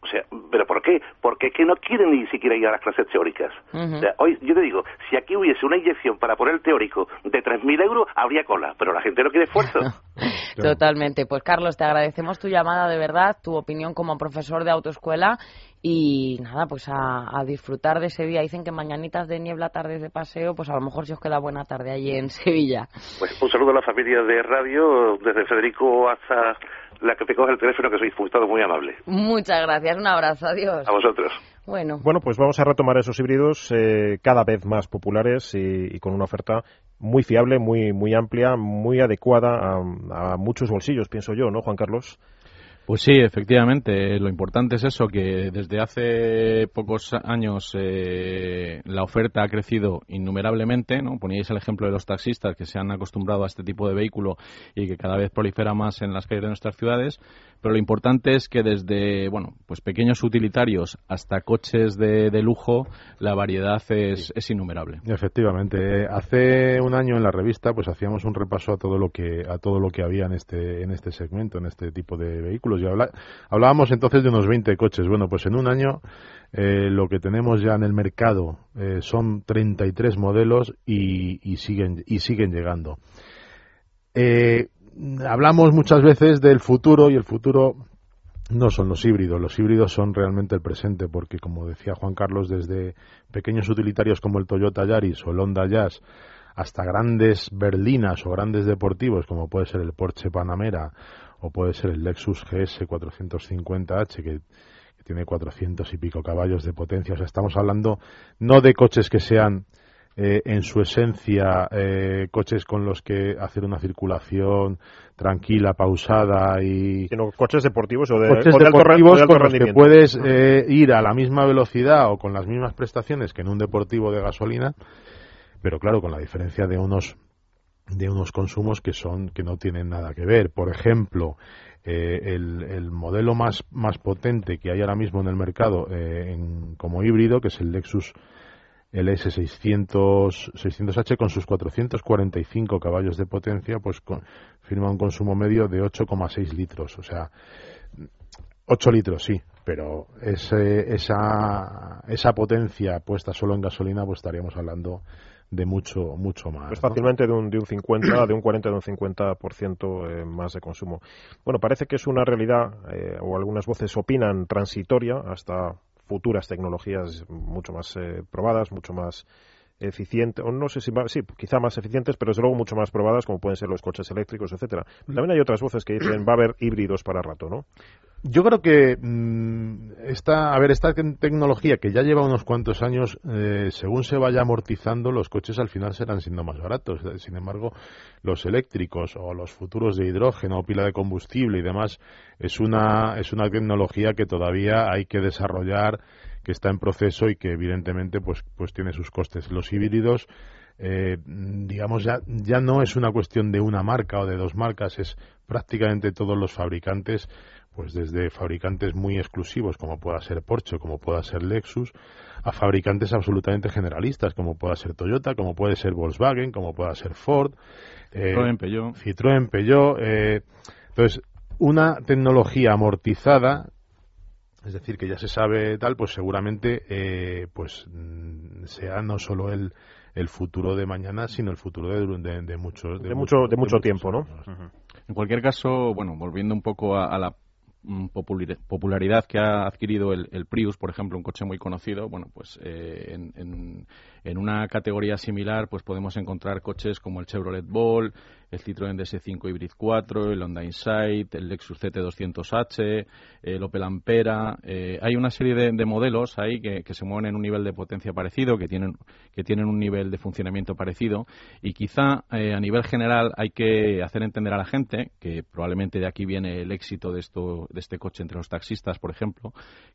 O sea, ¿pero por qué? Porque es que no quieren ni siquiera ir a las clases teóricas. Ujú. O sea, hoy, yo te digo, si aquí hubiese una inyección para poner el teórico de 3.000 euros, habría cola, pero la gente no quiere esfuerzo. Totalmente. Pues Carlos, te agradecemos tu llamada de verdad, tu opinión como profesor de autoescuela y nada, pues a, a disfrutar de ese día. Dicen que mañanitas de niebla, tardes de paseo, pues a lo mejor si os queda buena tarde allí en Sevilla. Pues un saludo a la familia de radio, desde Federico hasta la que te coge el teléfono, que sois todos muy amables. Muchas gracias, un abrazo, adiós. A vosotros. Bueno, Bueno, pues vamos a retomar esos híbridos eh, cada vez más populares y, y con una oferta muy fiable, muy muy amplia, muy adecuada a, a muchos bolsillos, pienso yo, ¿no, Juan Carlos? Pues sí, efectivamente. Lo importante es eso, que desde hace pocos años eh, la oferta ha crecido innumerablemente. ¿no? Poníais el ejemplo de los taxistas que se han acostumbrado a este tipo de vehículo y que cada vez prolifera más en las calles de nuestras ciudades. Pero lo importante es que desde bueno, pues pequeños utilitarios hasta coches de, de lujo, la variedad es, es innumerable. Efectivamente, hace un año en la revista pues hacíamos un repaso a todo lo que a todo lo que había en este en este segmento, en este tipo de vehículos hablábamos entonces de unos 20 coches. Bueno, pues en un año eh, lo que tenemos ya en el mercado eh, son 33 modelos y, y siguen y siguen llegando. Eh, hablamos muchas veces del futuro y el futuro no son los híbridos, los híbridos son realmente el presente, porque como decía Juan Carlos, desde pequeños utilitarios como el Toyota Yaris o el Honda Jazz, hasta grandes berlinas o grandes deportivos como puede ser el Porsche Panamera o puede ser el Lexus GS 450H que, que tiene 400 y pico caballos de potencia. O sea, estamos hablando no de coches que sean eh, en su esencia eh, coches con los que hacer una circulación tranquila, pausada y Sino coches deportivos o de, coches o de alto, de alto con los que puedes eh, ir a la misma velocidad o con las mismas prestaciones que en un deportivo de gasolina, pero claro, con la diferencia de unos de unos consumos que son que no tienen nada que ver. Por ejemplo, eh, el, el modelo más más potente que hay ahora mismo en el mercado eh, en- como híbrido, que es el Lexus LS600 600H con sus 445 caballos de potencia, pues con- firma un consumo medio de 8,6 litros, o sea, 8 litros, sí, pero ese, esa, esa potencia puesta solo en gasolina, pues estaríamos hablando de mucho, mucho más. Pues ¿no? fácilmente de un, de un 50, de un 40, de un 50% eh, más de consumo. Bueno, parece que es una realidad, eh, o algunas voces opinan transitoria hasta futuras tecnologías mucho más eh, probadas, mucho más eficientes, o no sé si, va- sí, quizá más eficientes, pero desde luego mucho más probadas, como pueden ser los coches eléctricos, etcétera. También hay otras voces que dicen va a haber híbridos para rato, ¿no? Yo creo que mm, esta, a ver, esta te- tecnología que ya lleva unos cuantos años, eh, según se vaya amortizando, los coches al final serán siendo más baratos. Sin embargo, los eléctricos o los futuros de hidrógeno o pila de combustible y demás es una es una tecnología que todavía hay que desarrollar, que está en proceso y que evidentemente pues pues tiene sus costes. Los híbridos eh, digamos, ya, ya no es una cuestión de una marca o de dos marcas, es prácticamente todos los fabricantes, pues desde fabricantes muy exclusivos como pueda ser Porsche, como pueda ser Lexus, a fabricantes absolutamente generalistas como pueda ser Toyota, como puede ser Volkswagen, como pueda ser Ford, eh, Citroën, Peugeot. Citroën, Peugeot. eh, entonces, una tecnología amortizada es decir, que ya se sabe tal, pues seguramente eh, pues mm, sea no solo el, el futuro de mañana, sino el futuro de, de, de muchos De mucho, de mucho tiempo, ¿no? En cualquier caso, bueno, volviendo un poco a, a la mm, popularidad que ha adquirido el, el Prius, por ejemplo, un coche muy conocido, bueno, pues eh, en, en- en una categoría similar, pues podemos encontrar coches como el Chevrolet Ball, el Citroën DS5 Hybrid 4, el Honda Insight, el Lexus CT200H, el Opel Ampera. eh, hay una serie de, de modelos ahí que, que se mueven en un nivel de potencia parecido, que tienen, que tienen un nivel de funcionamiento parecido y quizá eh, a nivel general hay que hacer entender a la gente que probablemente de aquí viene el éxito de, esto, de este coche entre los taxistas, por ejemplo,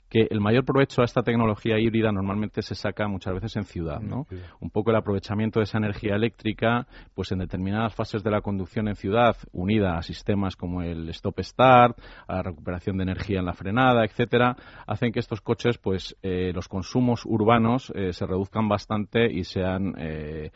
que el mayor provecho a esta tecnología híbrida normalmente se saca muchas veces en ciudad, ¿no? Un poco el aprovechamiento de esa energía eléctrica, pues en determinadas fases de la conducción en ciudad, unida a sistemas como el stop-start, a la recuperación de energía en la frenada, etcétera, hacen que estos coches, pues eh, los consumos urbanos eh, se reduzcan bastante y sean eh,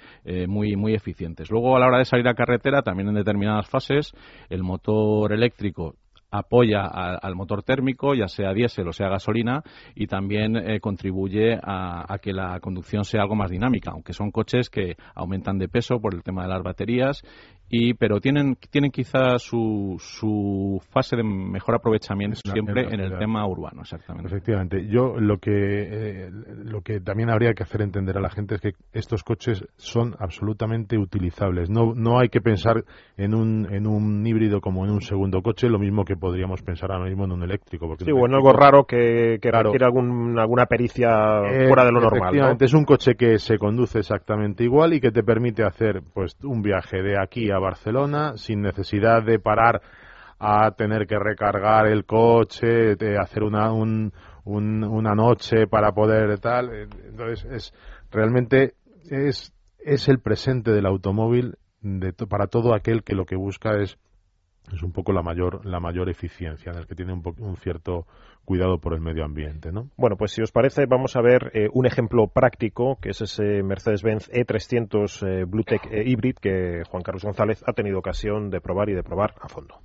muy muy eficientes. Luego a la hora de salir a carretera, también en determinadas fases, el motor eléctrico apoya al motor térmico, ya sea diésel o sea gasolina, y también eh, contribuye a, que la conducción sea algo más dinámica, aunque son coches que aumentan de peso por el tema de las baterías y pero tienen tienen quizá su, su fase de mejor aprovechamiento siempre en, el tema urbano exactamente. Efectivamente. Yo lo que eh, lo que también habría que hacer entender a la gente es que estos coches son absolutamente utilizables. No no hay que pensar en un en un híbrido como en un segundo coche lo mismo que podríamos pensar ahora mismo en un eléctrico porque sí o en algo raro que, que requiere algún, alguna pericia eh, fuera de lo normal es un coche que se conduce exactamente igual y que te permite hacer pues un viaje de aquí a Barcelona sin necesidad de parar a tener que recargar el coche, de hacer una, una noche para poder tal. Entonces, es, realmente es, es el presente del automóvil de para todo aquel que lo que busca es es un poco la mayor la mayor eficiencia en el que tiene un, un cierto cuidado por el medio ambiente, ¿no? Bueno, pues si os parece, vamos a ver eh, un ejemplo práctico, que es ese Mercedes-Benz E300 eh, Bluetech eh, Hybrid que Juan Carlos González ha tenido ocasión de probar y de probar a fondo.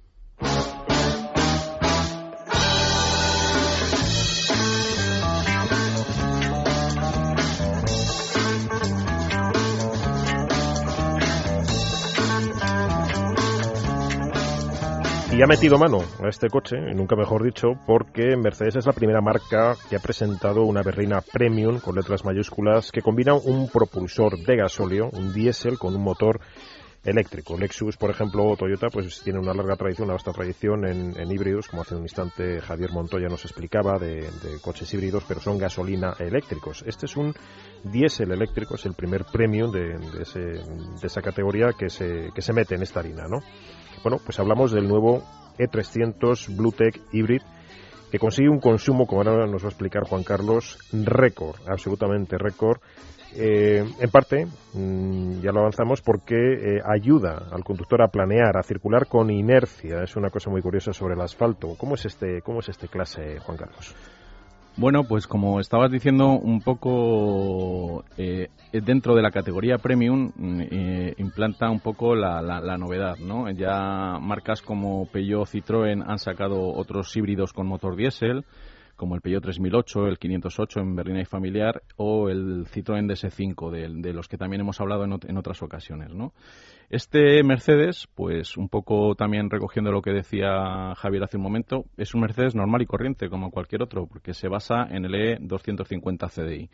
Ha metido mano a este coche, y nunca mejor dicho, porque Mercedes es la primera marca que ha presentado una berlina premium con letras mayúsculas que combina un propulsor de gasóleo, un diésel con un motor eléctrico. Lexus, por ejemplo, o Toyota, pues tiene una larga tradición, una vasta tradición en, híbridos, como hace un instante Javier Montoya nos explicaba, de, coches híbridos, pero son gasolina eléctricos. Este es un diésel eléctrico, es el primer premium de, de esa categoría que se, que se mete en esta harina, ¿no? Bueno, pues hablamos del nuevo E300 Bluetech Hybrid que consigue un consumo, como ahora nos va a explicar Juan Carlos, récord, absolutamente récord. Eh, en parte, mm, ya lo avanzamos, porque eh, ayuda al conductor a planear, a circular con inercia. Es una cosa muy curiosa sobre el asfalto. ¿Cómo es este, cómo es este clase, Juan Carlos? Bueno, pues como estabas diciendo, un poco eh, dentro de la categoría premium mm, eh, implanta un poco la, la, novedad, ¿no? Ya marcas como Peugeot, Citroën han sacado otros híbridos con motor diésel, como el Peugeot 3008, el 508 en berlina y familiar o el Citroën DS5, de, de los que también hemos hablado en, en otras ocasiones, ¿no? Este Mercedes, pues un poco también recogiendo lo que decía Javier hace un momento, es un Mercedes normal y corriente como cualquier otro, porque se basa en el E250 CDI.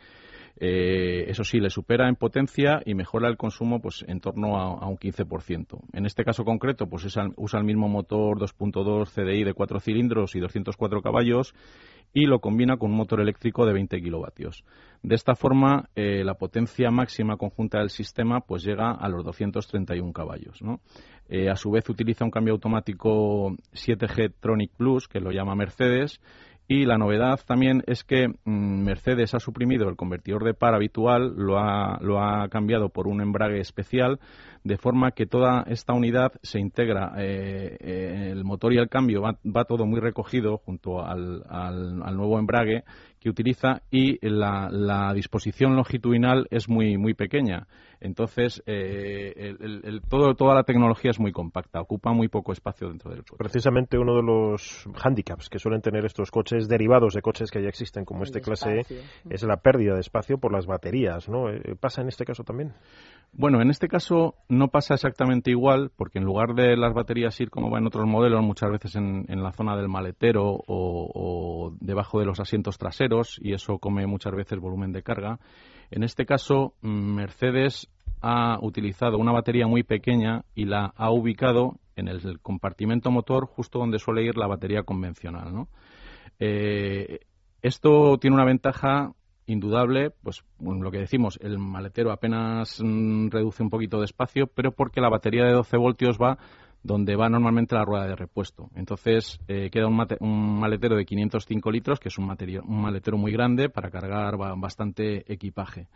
Eh, eso sí, le supera en potencia y mejora el consumo pues en torno a, un 15%. En este caso concreto, pues usa, el mismo motor 2.2 CDI de 4 cilindros y 204 caballos y lo combina con un motor eléctrico de 20 kilovatios. De esta forma, eh, la potencia máxima conjunta del sistema pues llega a los 231 caballos. Eh, a su vez, utiliza un cambio automático 7G Tronic Plus, que lo llama Mercedes, y la novedad también es que mm, Mercedes ha suprimido el convertidor de par habitual, lo ha, lo ha cambiado por un embrague especial, de forma que toda esta unidad se integra, eh, eh, el motor y el cambio va, todo muy recogido junto al, al, nuevo embrague que utiliza y la, disposición longitudinal es muy, muy pequeña. Entonces, eh, el, todo, toda la tecnología es muy compacta, ocupa muy poco espacio dentro del coche. Precisamente uno de los hándicaps que suelen tener estos coches derivados de coches que ya existen, como este clase E, es la pérdida de espacio por las baterías. ¿no? ¿Pasa en este caso también? Bueno, en este caso no pasa exactamente igual, porque en lugar de las baterías ir como va en otros modelos, muchas veces en, la zona del maletero o, debajo de los asientos traseros, y eso come muchas veces volumen de carga. En este caso, Mercedes ha utilizado una batería muy pequeña y la ha ubicado en el compartimento motor justo donde suele ir la batería convencional. Eh, esto tiene una ventaja indudable, pues lo que decimos, el maletero apenas mm, reduce un poquito de espacio, pero porque la batería de 12 voltios va donde va normalmente la rueda de repuesto. Entonces eh, queda un, maletero de 505 litros, que es un, maletero muy grande para cargar bastante equipaje.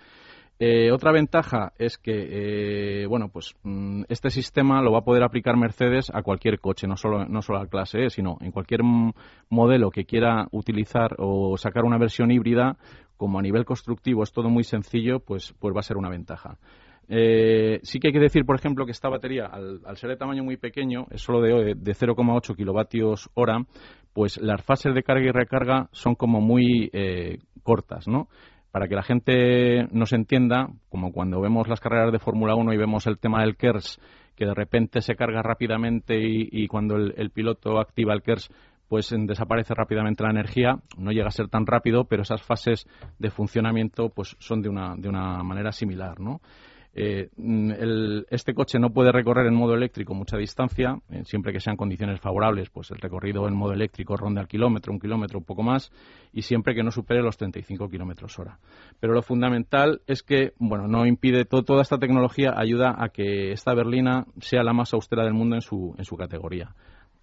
Eh, otra ventaja es que, eh, bueno, pues mm, este sistema lo va a poder aplicar Mercedes a cualquier coche, no solo, no solo al clase E, sino en cualquier modelo que quiera utilizar o sacar una versión híbrida, como a nivel constructivo es todo muy sencillo, pues, pues va a ser una ventaja. Eh, sí que hay que decir, por ejemplo, que esta batería, al, ser de tamaño muy pequeño, es solo de, de 0,8 kilovatios hora, pues las fases de carga y recarga son como muy cortas, ¿no? para que la gente nos entienda, como cuando vemos las carreras de Fórmula 1 y vemos el tema del KERS, que de repente se carga rápidamente y, cuando el, piloto activa el KERS, pues desaparece rápidamente la energía, no llega a ser tan rápido, pero esas fases de funcionamiento pues son de una, de una manera similar, ¿no? Eh, mm, este coche no puede recorrer en modo eléctrico mucha distancia, eh, siempre que sean condiciones favorables, pues el recorrido en modo eléctrico ronda el kilómetro, un kilómetro, un poco más, y siempre que no supere los 35 kilómetros hora. Pero lo fundamental es que, bueno, no impide, toda esta tecnología ayuda a que esta berlina sea la más austera del mundo en su, en su categoría.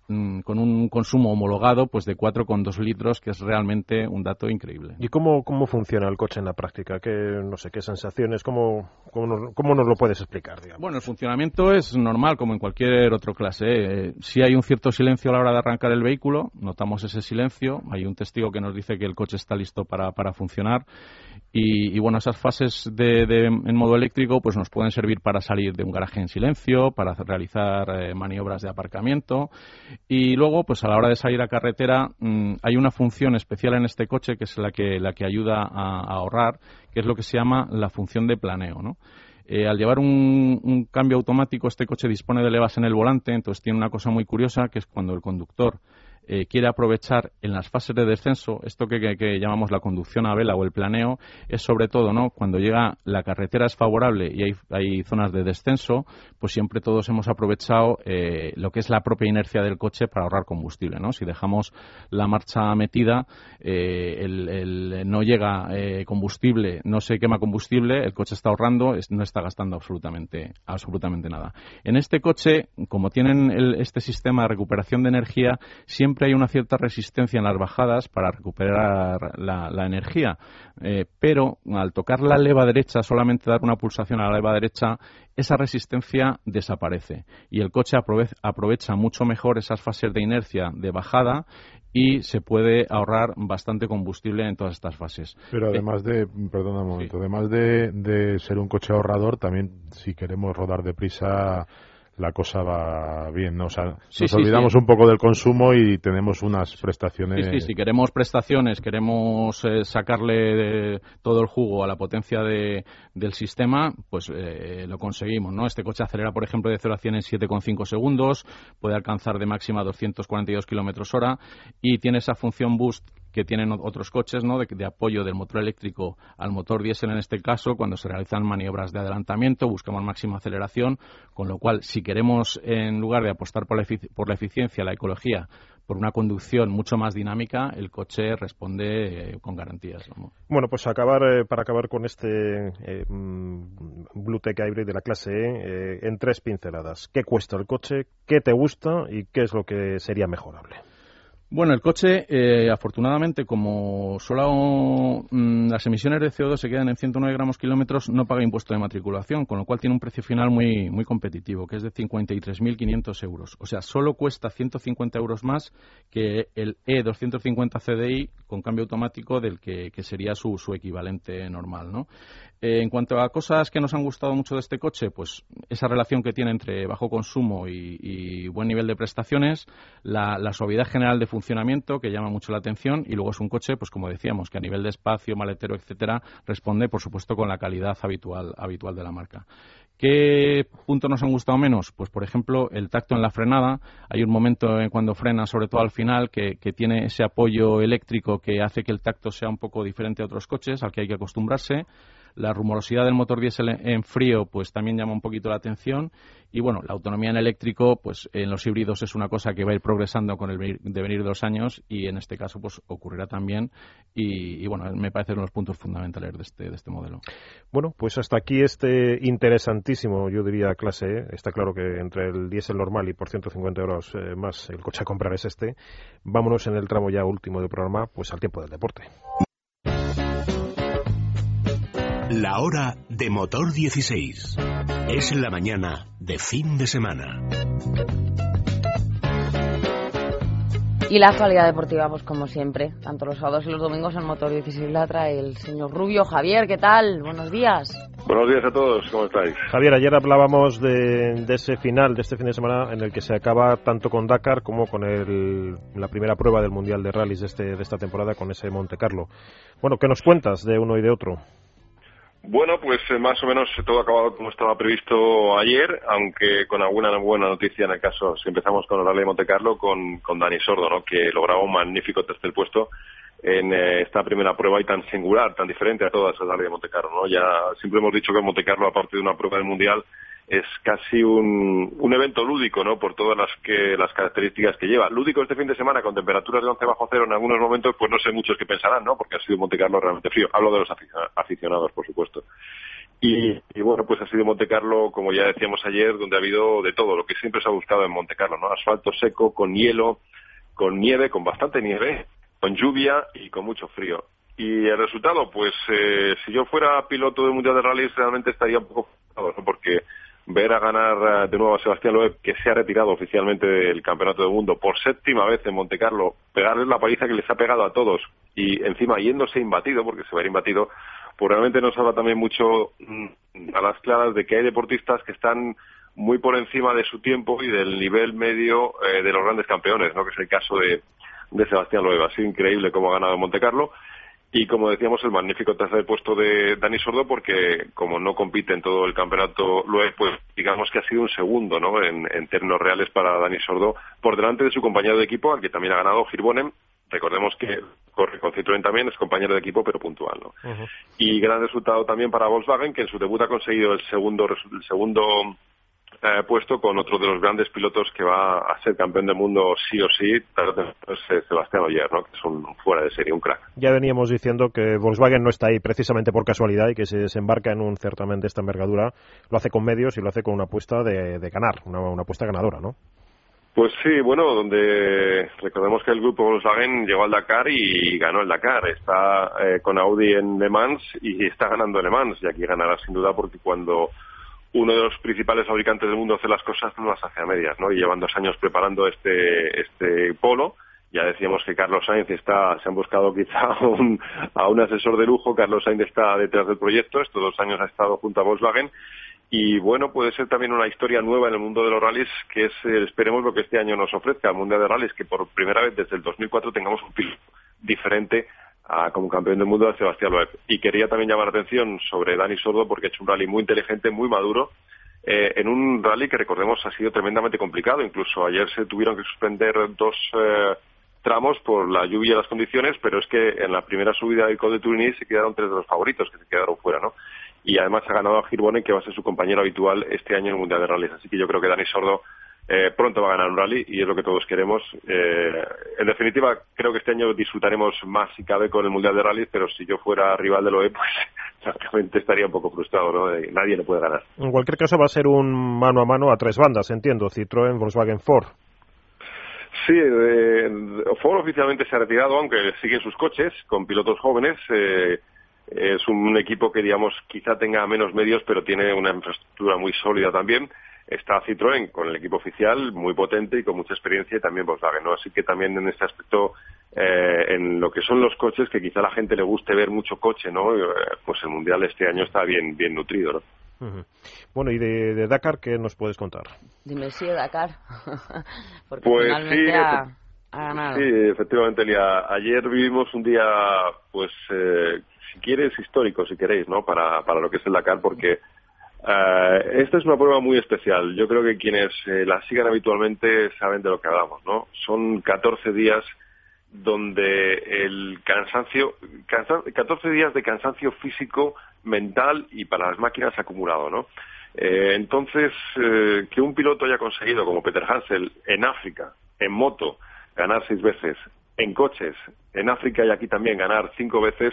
Mm, con un consumo homologado pues de 4,2 litros, que es realmente un dato increíble. ¿Y cómo, cómo funciona el coche en la práctica? ¿Qué, no sé, qué sensaciones? ¿Cómo, cómo, nos, cómo nos lo puedes explicar? Bueno, el funcionamiento es normal, como en cualquier otro clase. ¿eh? si hay un cierto silencio a la hora de arrancar el vehículo, notamos ese silencio. Hay un testigo que nos dice que el coche está listo para, para funcionar. Y, bueno, esas fases de, en modo eléctrico pues nos pueden servir para salir de un garaje en silencio, para realizar eh, maniobras de aparcamiento y luego, pues a la hora de salir a carretera, mm, hay una función especial en este coche que es la que, la que ayuda a, ahorrar, que es lo que se llama la función de planeo, ¿no? Eh, al llevar un, un, cambio automático, este coche dispone de levas en el volante, entonces tiene una cosa muy curiosa, que es cuando el conductor eh, quiere aprovechar en las fases de descenso, esto que, llamamos la conducción a vela o el planeo, es sobre todo ¿no? cuando llega la carretera es favorable y hay, zonas de descenso, pues siempre todos hemos aprovechado eh, lo que es la propia inercia del coche para ahorrar combustible. ¿no? Si dejamos la marcha metida, eh, el, no llega combustible, no se quema combustible, el coche está ahorrando, no está gastando absolutamente, absolutamente nada. En este coche, como tienen este sistema de recuperación de energía, siempre siempre hay una cierta resistencia en las bajadas para recuperar la, energía, eh, pero al tocar la leva derecha, solamente dar una pulsación a la leva derecha, esa resistencia desaparece. Y el coche aprovecha mucho mejor esas fases de inercia de bajada y se puede ahorrar bastante combustible en todas estas fases. Pero eh, además de, perdona un momento, además de, de, ser un coche ahorrador, también si queremos rodar deprisa la cosa va bien, ¿no? O sea, nos olvidamos un poco del consumo y tenemos unas prestaciones. Sí, queremos prestaciones, queremos eh, sacarle todo el jugo a la potencia de, del sistema, pues eh, lo conseguimos, ¿no? Este coche acelera, por ejemplo, de 0 a 100 en 7,5 segundos, puede alcanzar de máxima 242 kilómetros hora y tiene esa función boost que tienen otros coches, ¿no? De, apoyo del motor eléctrico al motor diésel en este caso, cuando se realizan maniobras de adelantamiento, buscamos máxima aceleración, con lo cual, si queremos, en lugar de apostar por la, por la eficiencia, la ecología, por una conducción mucho más dinámica, el coche responde eh, con garantías. Bueno, pues acabar, eh, para acabar con este eh, mm, Bluetech Hybrid de la clase E, en tres pinceladas. ¿Qué cuesta el coche? ¿Qué te gusta? ¿Y qué es lo que sería mejorable? Bueno, el coche, eh, afortunadamente, como solo mm, las emisiones de CO2 se quedan en 109 gramos kilómetros, no paga impuesto de matriculación, con lo cual tiene un precio final muy, muy competitivo, que es de 53.500 euros. O sea, solo cuesta 150 euros más que el E250 CDI con cambio automático del que, sería su, su equivalente normal, ¿no? Eh, en cuanto a cosas que nos han gustado mucho de este coche, pues esa relación que tiene entre bajo consumo y, buen nivel de prestaciones, la, suavidad general de funcionamiento que llama mucho la atención y luego es un coche, pues como decíamos, que a nivel de espacio, maletero, etcétera, responde, por supuesto, con la calidad habitual, habitual de la marca. ¿Qué puntos nos han gustado menos? Pues, por ejemplo, el tacto en la frenada. Hay un momento en cuando frena, sobre todo al final, que, que, tiene ese apoyo eléctrico que hace que el tacto sea un poco diferente a otros coches, al que hay que acostumbrarse. La rumorosidad del motor diésel en frío pues también llama un poquito la atención y bueno, la autonomía en eléctrico pues en los híbridos es una cosa que va a ir progresando con el devenir de los años y en este caso pues ocurrirá también y, bueno, me parecen los puntos fundamentales de este, de este modelo. Bueno, pues hasta aquí este interesantísimo, yo diría, clase E. Está claro que entre el diésel normal y por 150 euros eh, más el coche a comprar es este. Vámonos en el tramo ya último del programa, pues al tiempo del deporte. La hora de motor 16. Es la mañana de fin de semana. Y la actualidad deportiva, pues como siempre, tanto los sábados y los domingos en Motor 16 la trae el señor Rubio. Javier, ¿qué tal? Buenos días. Buenos días a todos, ¿cómo estáis? Javier, ayer hablábamos de, ese final, de este fin de semana, en el que se acaba tanto con Dakar como con el, la primera prueba del Mundial de Rallys de, este, de esta temporada, con ese Monte Carlo. Bueno, ¿qué nos cuentas de uno y de otro? Bueno, pues eh, más o menos todo ha acabado como estaba previsto ayer, aunque con alguna buena noticia en el caso, si empezamos con Rally de Monte Carlo, con, con Dani Sordo, ¿no? que lograba un magnífico tercer puesto en eh, esta primera prueba y tan singular, tan diferente a todas las de Monte Carlo. ¿no? Ya siempre hemos dicho que Monte Carlo, aparte de una prueba del Mundial, es casi un, un evento lúdico, ¿no? Por todas las que las características que lleva. Lúdico este fin de semana con temperaturas de 11 bajo cero en algunos momentos, pues no sé muchos que pensarán, ¿no? Porque ha sido Monte Carlo realmente frío. Hablo de los aficionados, por supuesto. Y, bueno, pues ha sido Monte Carlo, como ya decíamos ayer, donde ha habido de todo, lo que siempre se ha buscado en Monte Carlo, ¿no? Asfalto seco, con hielo, con nieve, con bastante nieve, con lluvia y con mucho frío. Y el resultado, pues eh, si yo fuera piloto del Mundial de Rally realmente estaría un poco ¿no? porque ver a ganar eh, de nuevo a Sebastián Loeb, que se ha retirado oficialmente del Campeonato del Mundo por séptima vez en Monte Carlo, pegarles la paliza que les ha pegado a todos y encima yéndose imbatido, porque se va a ir imbatido, pues realmente nos habla también mucho mm, a las claras de que hay deportistas que están muy por encima de su tiempo y del nivel medio eh, de los grandes campeones, ¿no? que es el caso de, Sebastián Loeb. Ha sido increíble cómo ha ganado en Monte Carlo y como decíamos, el magnífico tercer puesto de Dani Sordo, porque como no compite en todo el campeonato Loeb, pues digamos que ha sido un segundo, ¿no? En, términos reales para Dani Sordo, por delante de su compañero de equipo, al que también ha ganado Girbonen. Recordemos que corre con Citroën también, es compañero de equipo, pero puntual, ¿no? Y gran resultado también para Volkswagen, que en su debut ha conseguido el segundo, el segundo eh, puesto con otro de los grandes pilotos que va a ser campeón del mundo sí o sí, es Sebastián Oyer, ¿no? que es un fuera de serie, un crack. Ya veníamos diciendo que Volkswagen no está ahí precisamente por casualidad y que se desembarca en un certamen de esta envergadura, lo hace con medios y lo hace con una apuesta de, ganar, una, apuesta ganadora, ¿no? Pues sí, bueno, donde recordemos que el grupo Volkswagen llegó al Dakar y ganó el Dakar. Está eh, con Audi en Le Mans y está ganando Le Mans. Y aquí ganará sin duda porque cuando uno de los principales fabricantes del mundo hace las cosas no las hace a medias, ¿no? Y llevan dos años preparando este, este polo. Ya decíamos que Carlos Sainz está, se han buscado quizá un, a un asesor de lujo. Carlos Sainz está detrás del proyecto. Estos dos años ha estado junto a Volkswagen. Y bueno, puede ser también una historia nueva en el mundo de los rallies, que es, eh, esperemos lo que este año nos ofrezca el mundo de rallies, que por primera vez desde el 2004 tengamos un piloto diferente como campeón del mundo a Sebastián Loeb. Y quería también llamar la atención sobre Dani Sordo porque ha hecho un rally muy inteligente, muy maduro, eh, en un rally que recordemos ha sido tremendamente complicado. Incluso ayer se tuvieron que suspender dos eh, tramos por la lluvia y las condiciones, pero es que en la primera subida del Col de Turini se quedaron tres de los favoritos que se quedaron fuera, ¿no? Y además ha ganado a Girbonen, que va a ser su compañero habitual este año en el Mundial de Rallys. Así que yo creo que Dani Sordo eh, pronto va a ganar un rally y es lo que todos queremos. Eh, en definitiva, creo que este año disfrutaremos más si cabe con el Mundial de Rally, pero si yo fuera rival de OE, pues francamente estaría un poco frustrado, ¿no? nadie le puede ganar. En cualquier caso va a ser un mano a mano a tres bandas, entiendo, Citroën, Volkswagen, Ford. Sí, eh, Ford oficialmente se ha retirado, aunque siguen sus coches con pilotos jóvenes. es un equipo que, digamos, quizá tenga menos medios, pero tiene una infraestructura muy sólida también está Citroën con el equipo oficial muy potente y con mucha experiencia y también Volkswagen, ¿no? Así que también en este aspecto, eh, en lo que son los coches, que quizá a la gente le guste ver mucho coche, ¿no? Eh, pues el Mundial este año está bien, bien nutrido, ¿no? Bueno, ¿y de, Dakar qué nos puedes contar? Dime de Dakar, porque pues finalmente ha, ganado. Sí, efectivamente, Elia. Ayer vivimos un día, pues, eh, si quieres, histórico, si queréis, ¿no? Para, para lo que es el Dakar, porque eh, esta es una prueba muy especial. Yo creo que quienes eh, la sigan habitualmente saben de lo que hablamos, ¿no? Son 14 días donde el cansancio, 14 días de cansancio físico, mental y para las máquinas acumulado, ¿no? Eh, entonces, eh, que un piloto haya conseguido, como Peter Hansel, en África, en moto, ganar seis veces, en coches, en África y aquí también ganar cinco veces,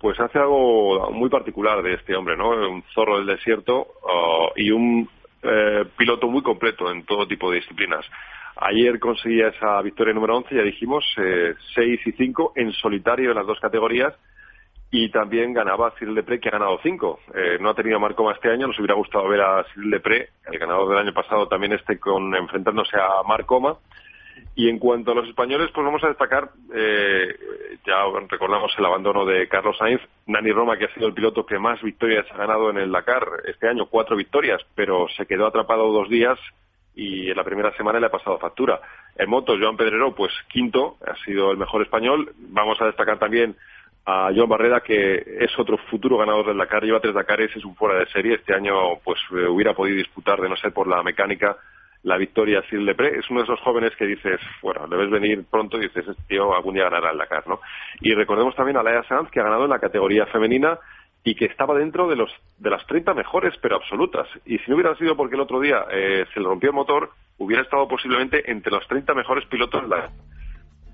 pues hace algo muy particular de este hombre, ¿no? Un zorro del desierto uh, y un eh, piloto muy completo en todo tipo de disciplinas. Ayer conseguía esa victoria número 11, ya dijimos, eh, 6 y 5 en solitario en las dos categorías y también ganaba Cyril Depré, que ha ganado 5. Eh, no ha tenido Marcoma este año, nos hubiera gustado ver a Cyril Depré, el ganador del año pasado, también este con enfrentándose a Marcoma. Y en cuanto a los españoles, pues vamos a destacar, eh, ya recordamos el abandono de Carlos Sainz, Nani Roma, que ha sido el piloto que más victorias ha ganado en el Dakar este año, cuatro victorias, pero se quedó atrapado dos días y en la primera semana le ha pasado factura. En motos, Joan Pedrero, pues quinto, ha sido el mejor español. Vamos a destacar también a Joan Barreda, que es otro futuro ganador del Dakar, lleva tres Dakares, es un fuera de serie. Este año pues eh, hubiera podido disputar, de no ser por la mecánica, la victoria Sil Lepre. Es uno de esos jóvenes que dices, bueno, debes venir pronto y dices, este tío algún día ganará el Dakar, ¿no? Y recordemos también a Laia Sanz, que ha ganado en la categoría femenina y que estaba dentro de los de las 30 mejores, pero absolutas. Y si no hubiera sido porque el otro día eh, se le rompió el motor, hubiera estado posiblemente entre los 30 mejores pilotos la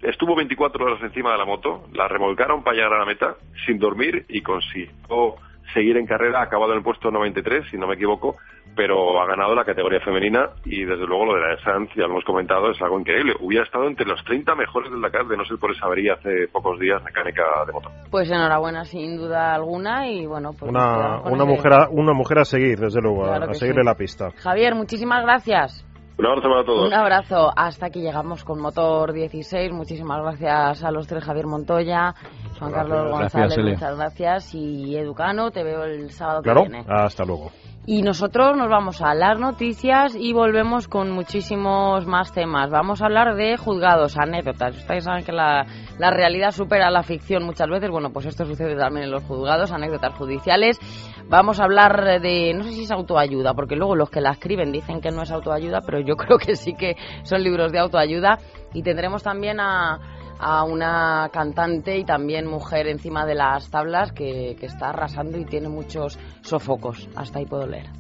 estuvo 24 horas encima de la moto, la remolcaron para llegar a la meta sin dormir y consiguió seguir en carrera, ha acabado en el puesto 93, si no me equivoco, pero ha ganado la categoría femenina y desde luego lo de la Sanz, ya lo hemos comentado, es algo increíble. Hubiera estado entre los 30 mejores del Dakar de no ser por esa avería hace pocos días mecánica de moto. Pues enhorabuena sin duda alguna y bueno, pues una, una mujer a, una mujer a seguir, desde luego, a, seguirle la pista. Javier, muchísimas gracias. Un abrazo para todos. Un abrazo. Hasta aquí llegamos con Motor 16. Muchísimas gracias a los tres, Javier Montoya, Juan Carlos González, muchas gracias. Y Educano, te veo el sábado claro, que viene. Hasta luego. Y nosotros nos vamos a las noticias y volvemos con muchísimos más temas. Vamos a hablar de juzgados, anécdotas. Ustedes saben que la, la realidad supera la ficción muchas veces. Bueno, pues esto sucede también en los juzgados, anécdotas judiciales. Vamos a hablar de, no sé si es autoayuda, porque luego los que la escriben dicen que no es autoayuda, pero yo creo que sí que son libros de autoayuda. Y tendremos también a a una cantante y también mujer encima de las tablas que, que está arrasando y tiene muchos sofocos. Hasta ahí puedo leer.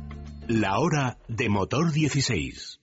La hora de motor 16.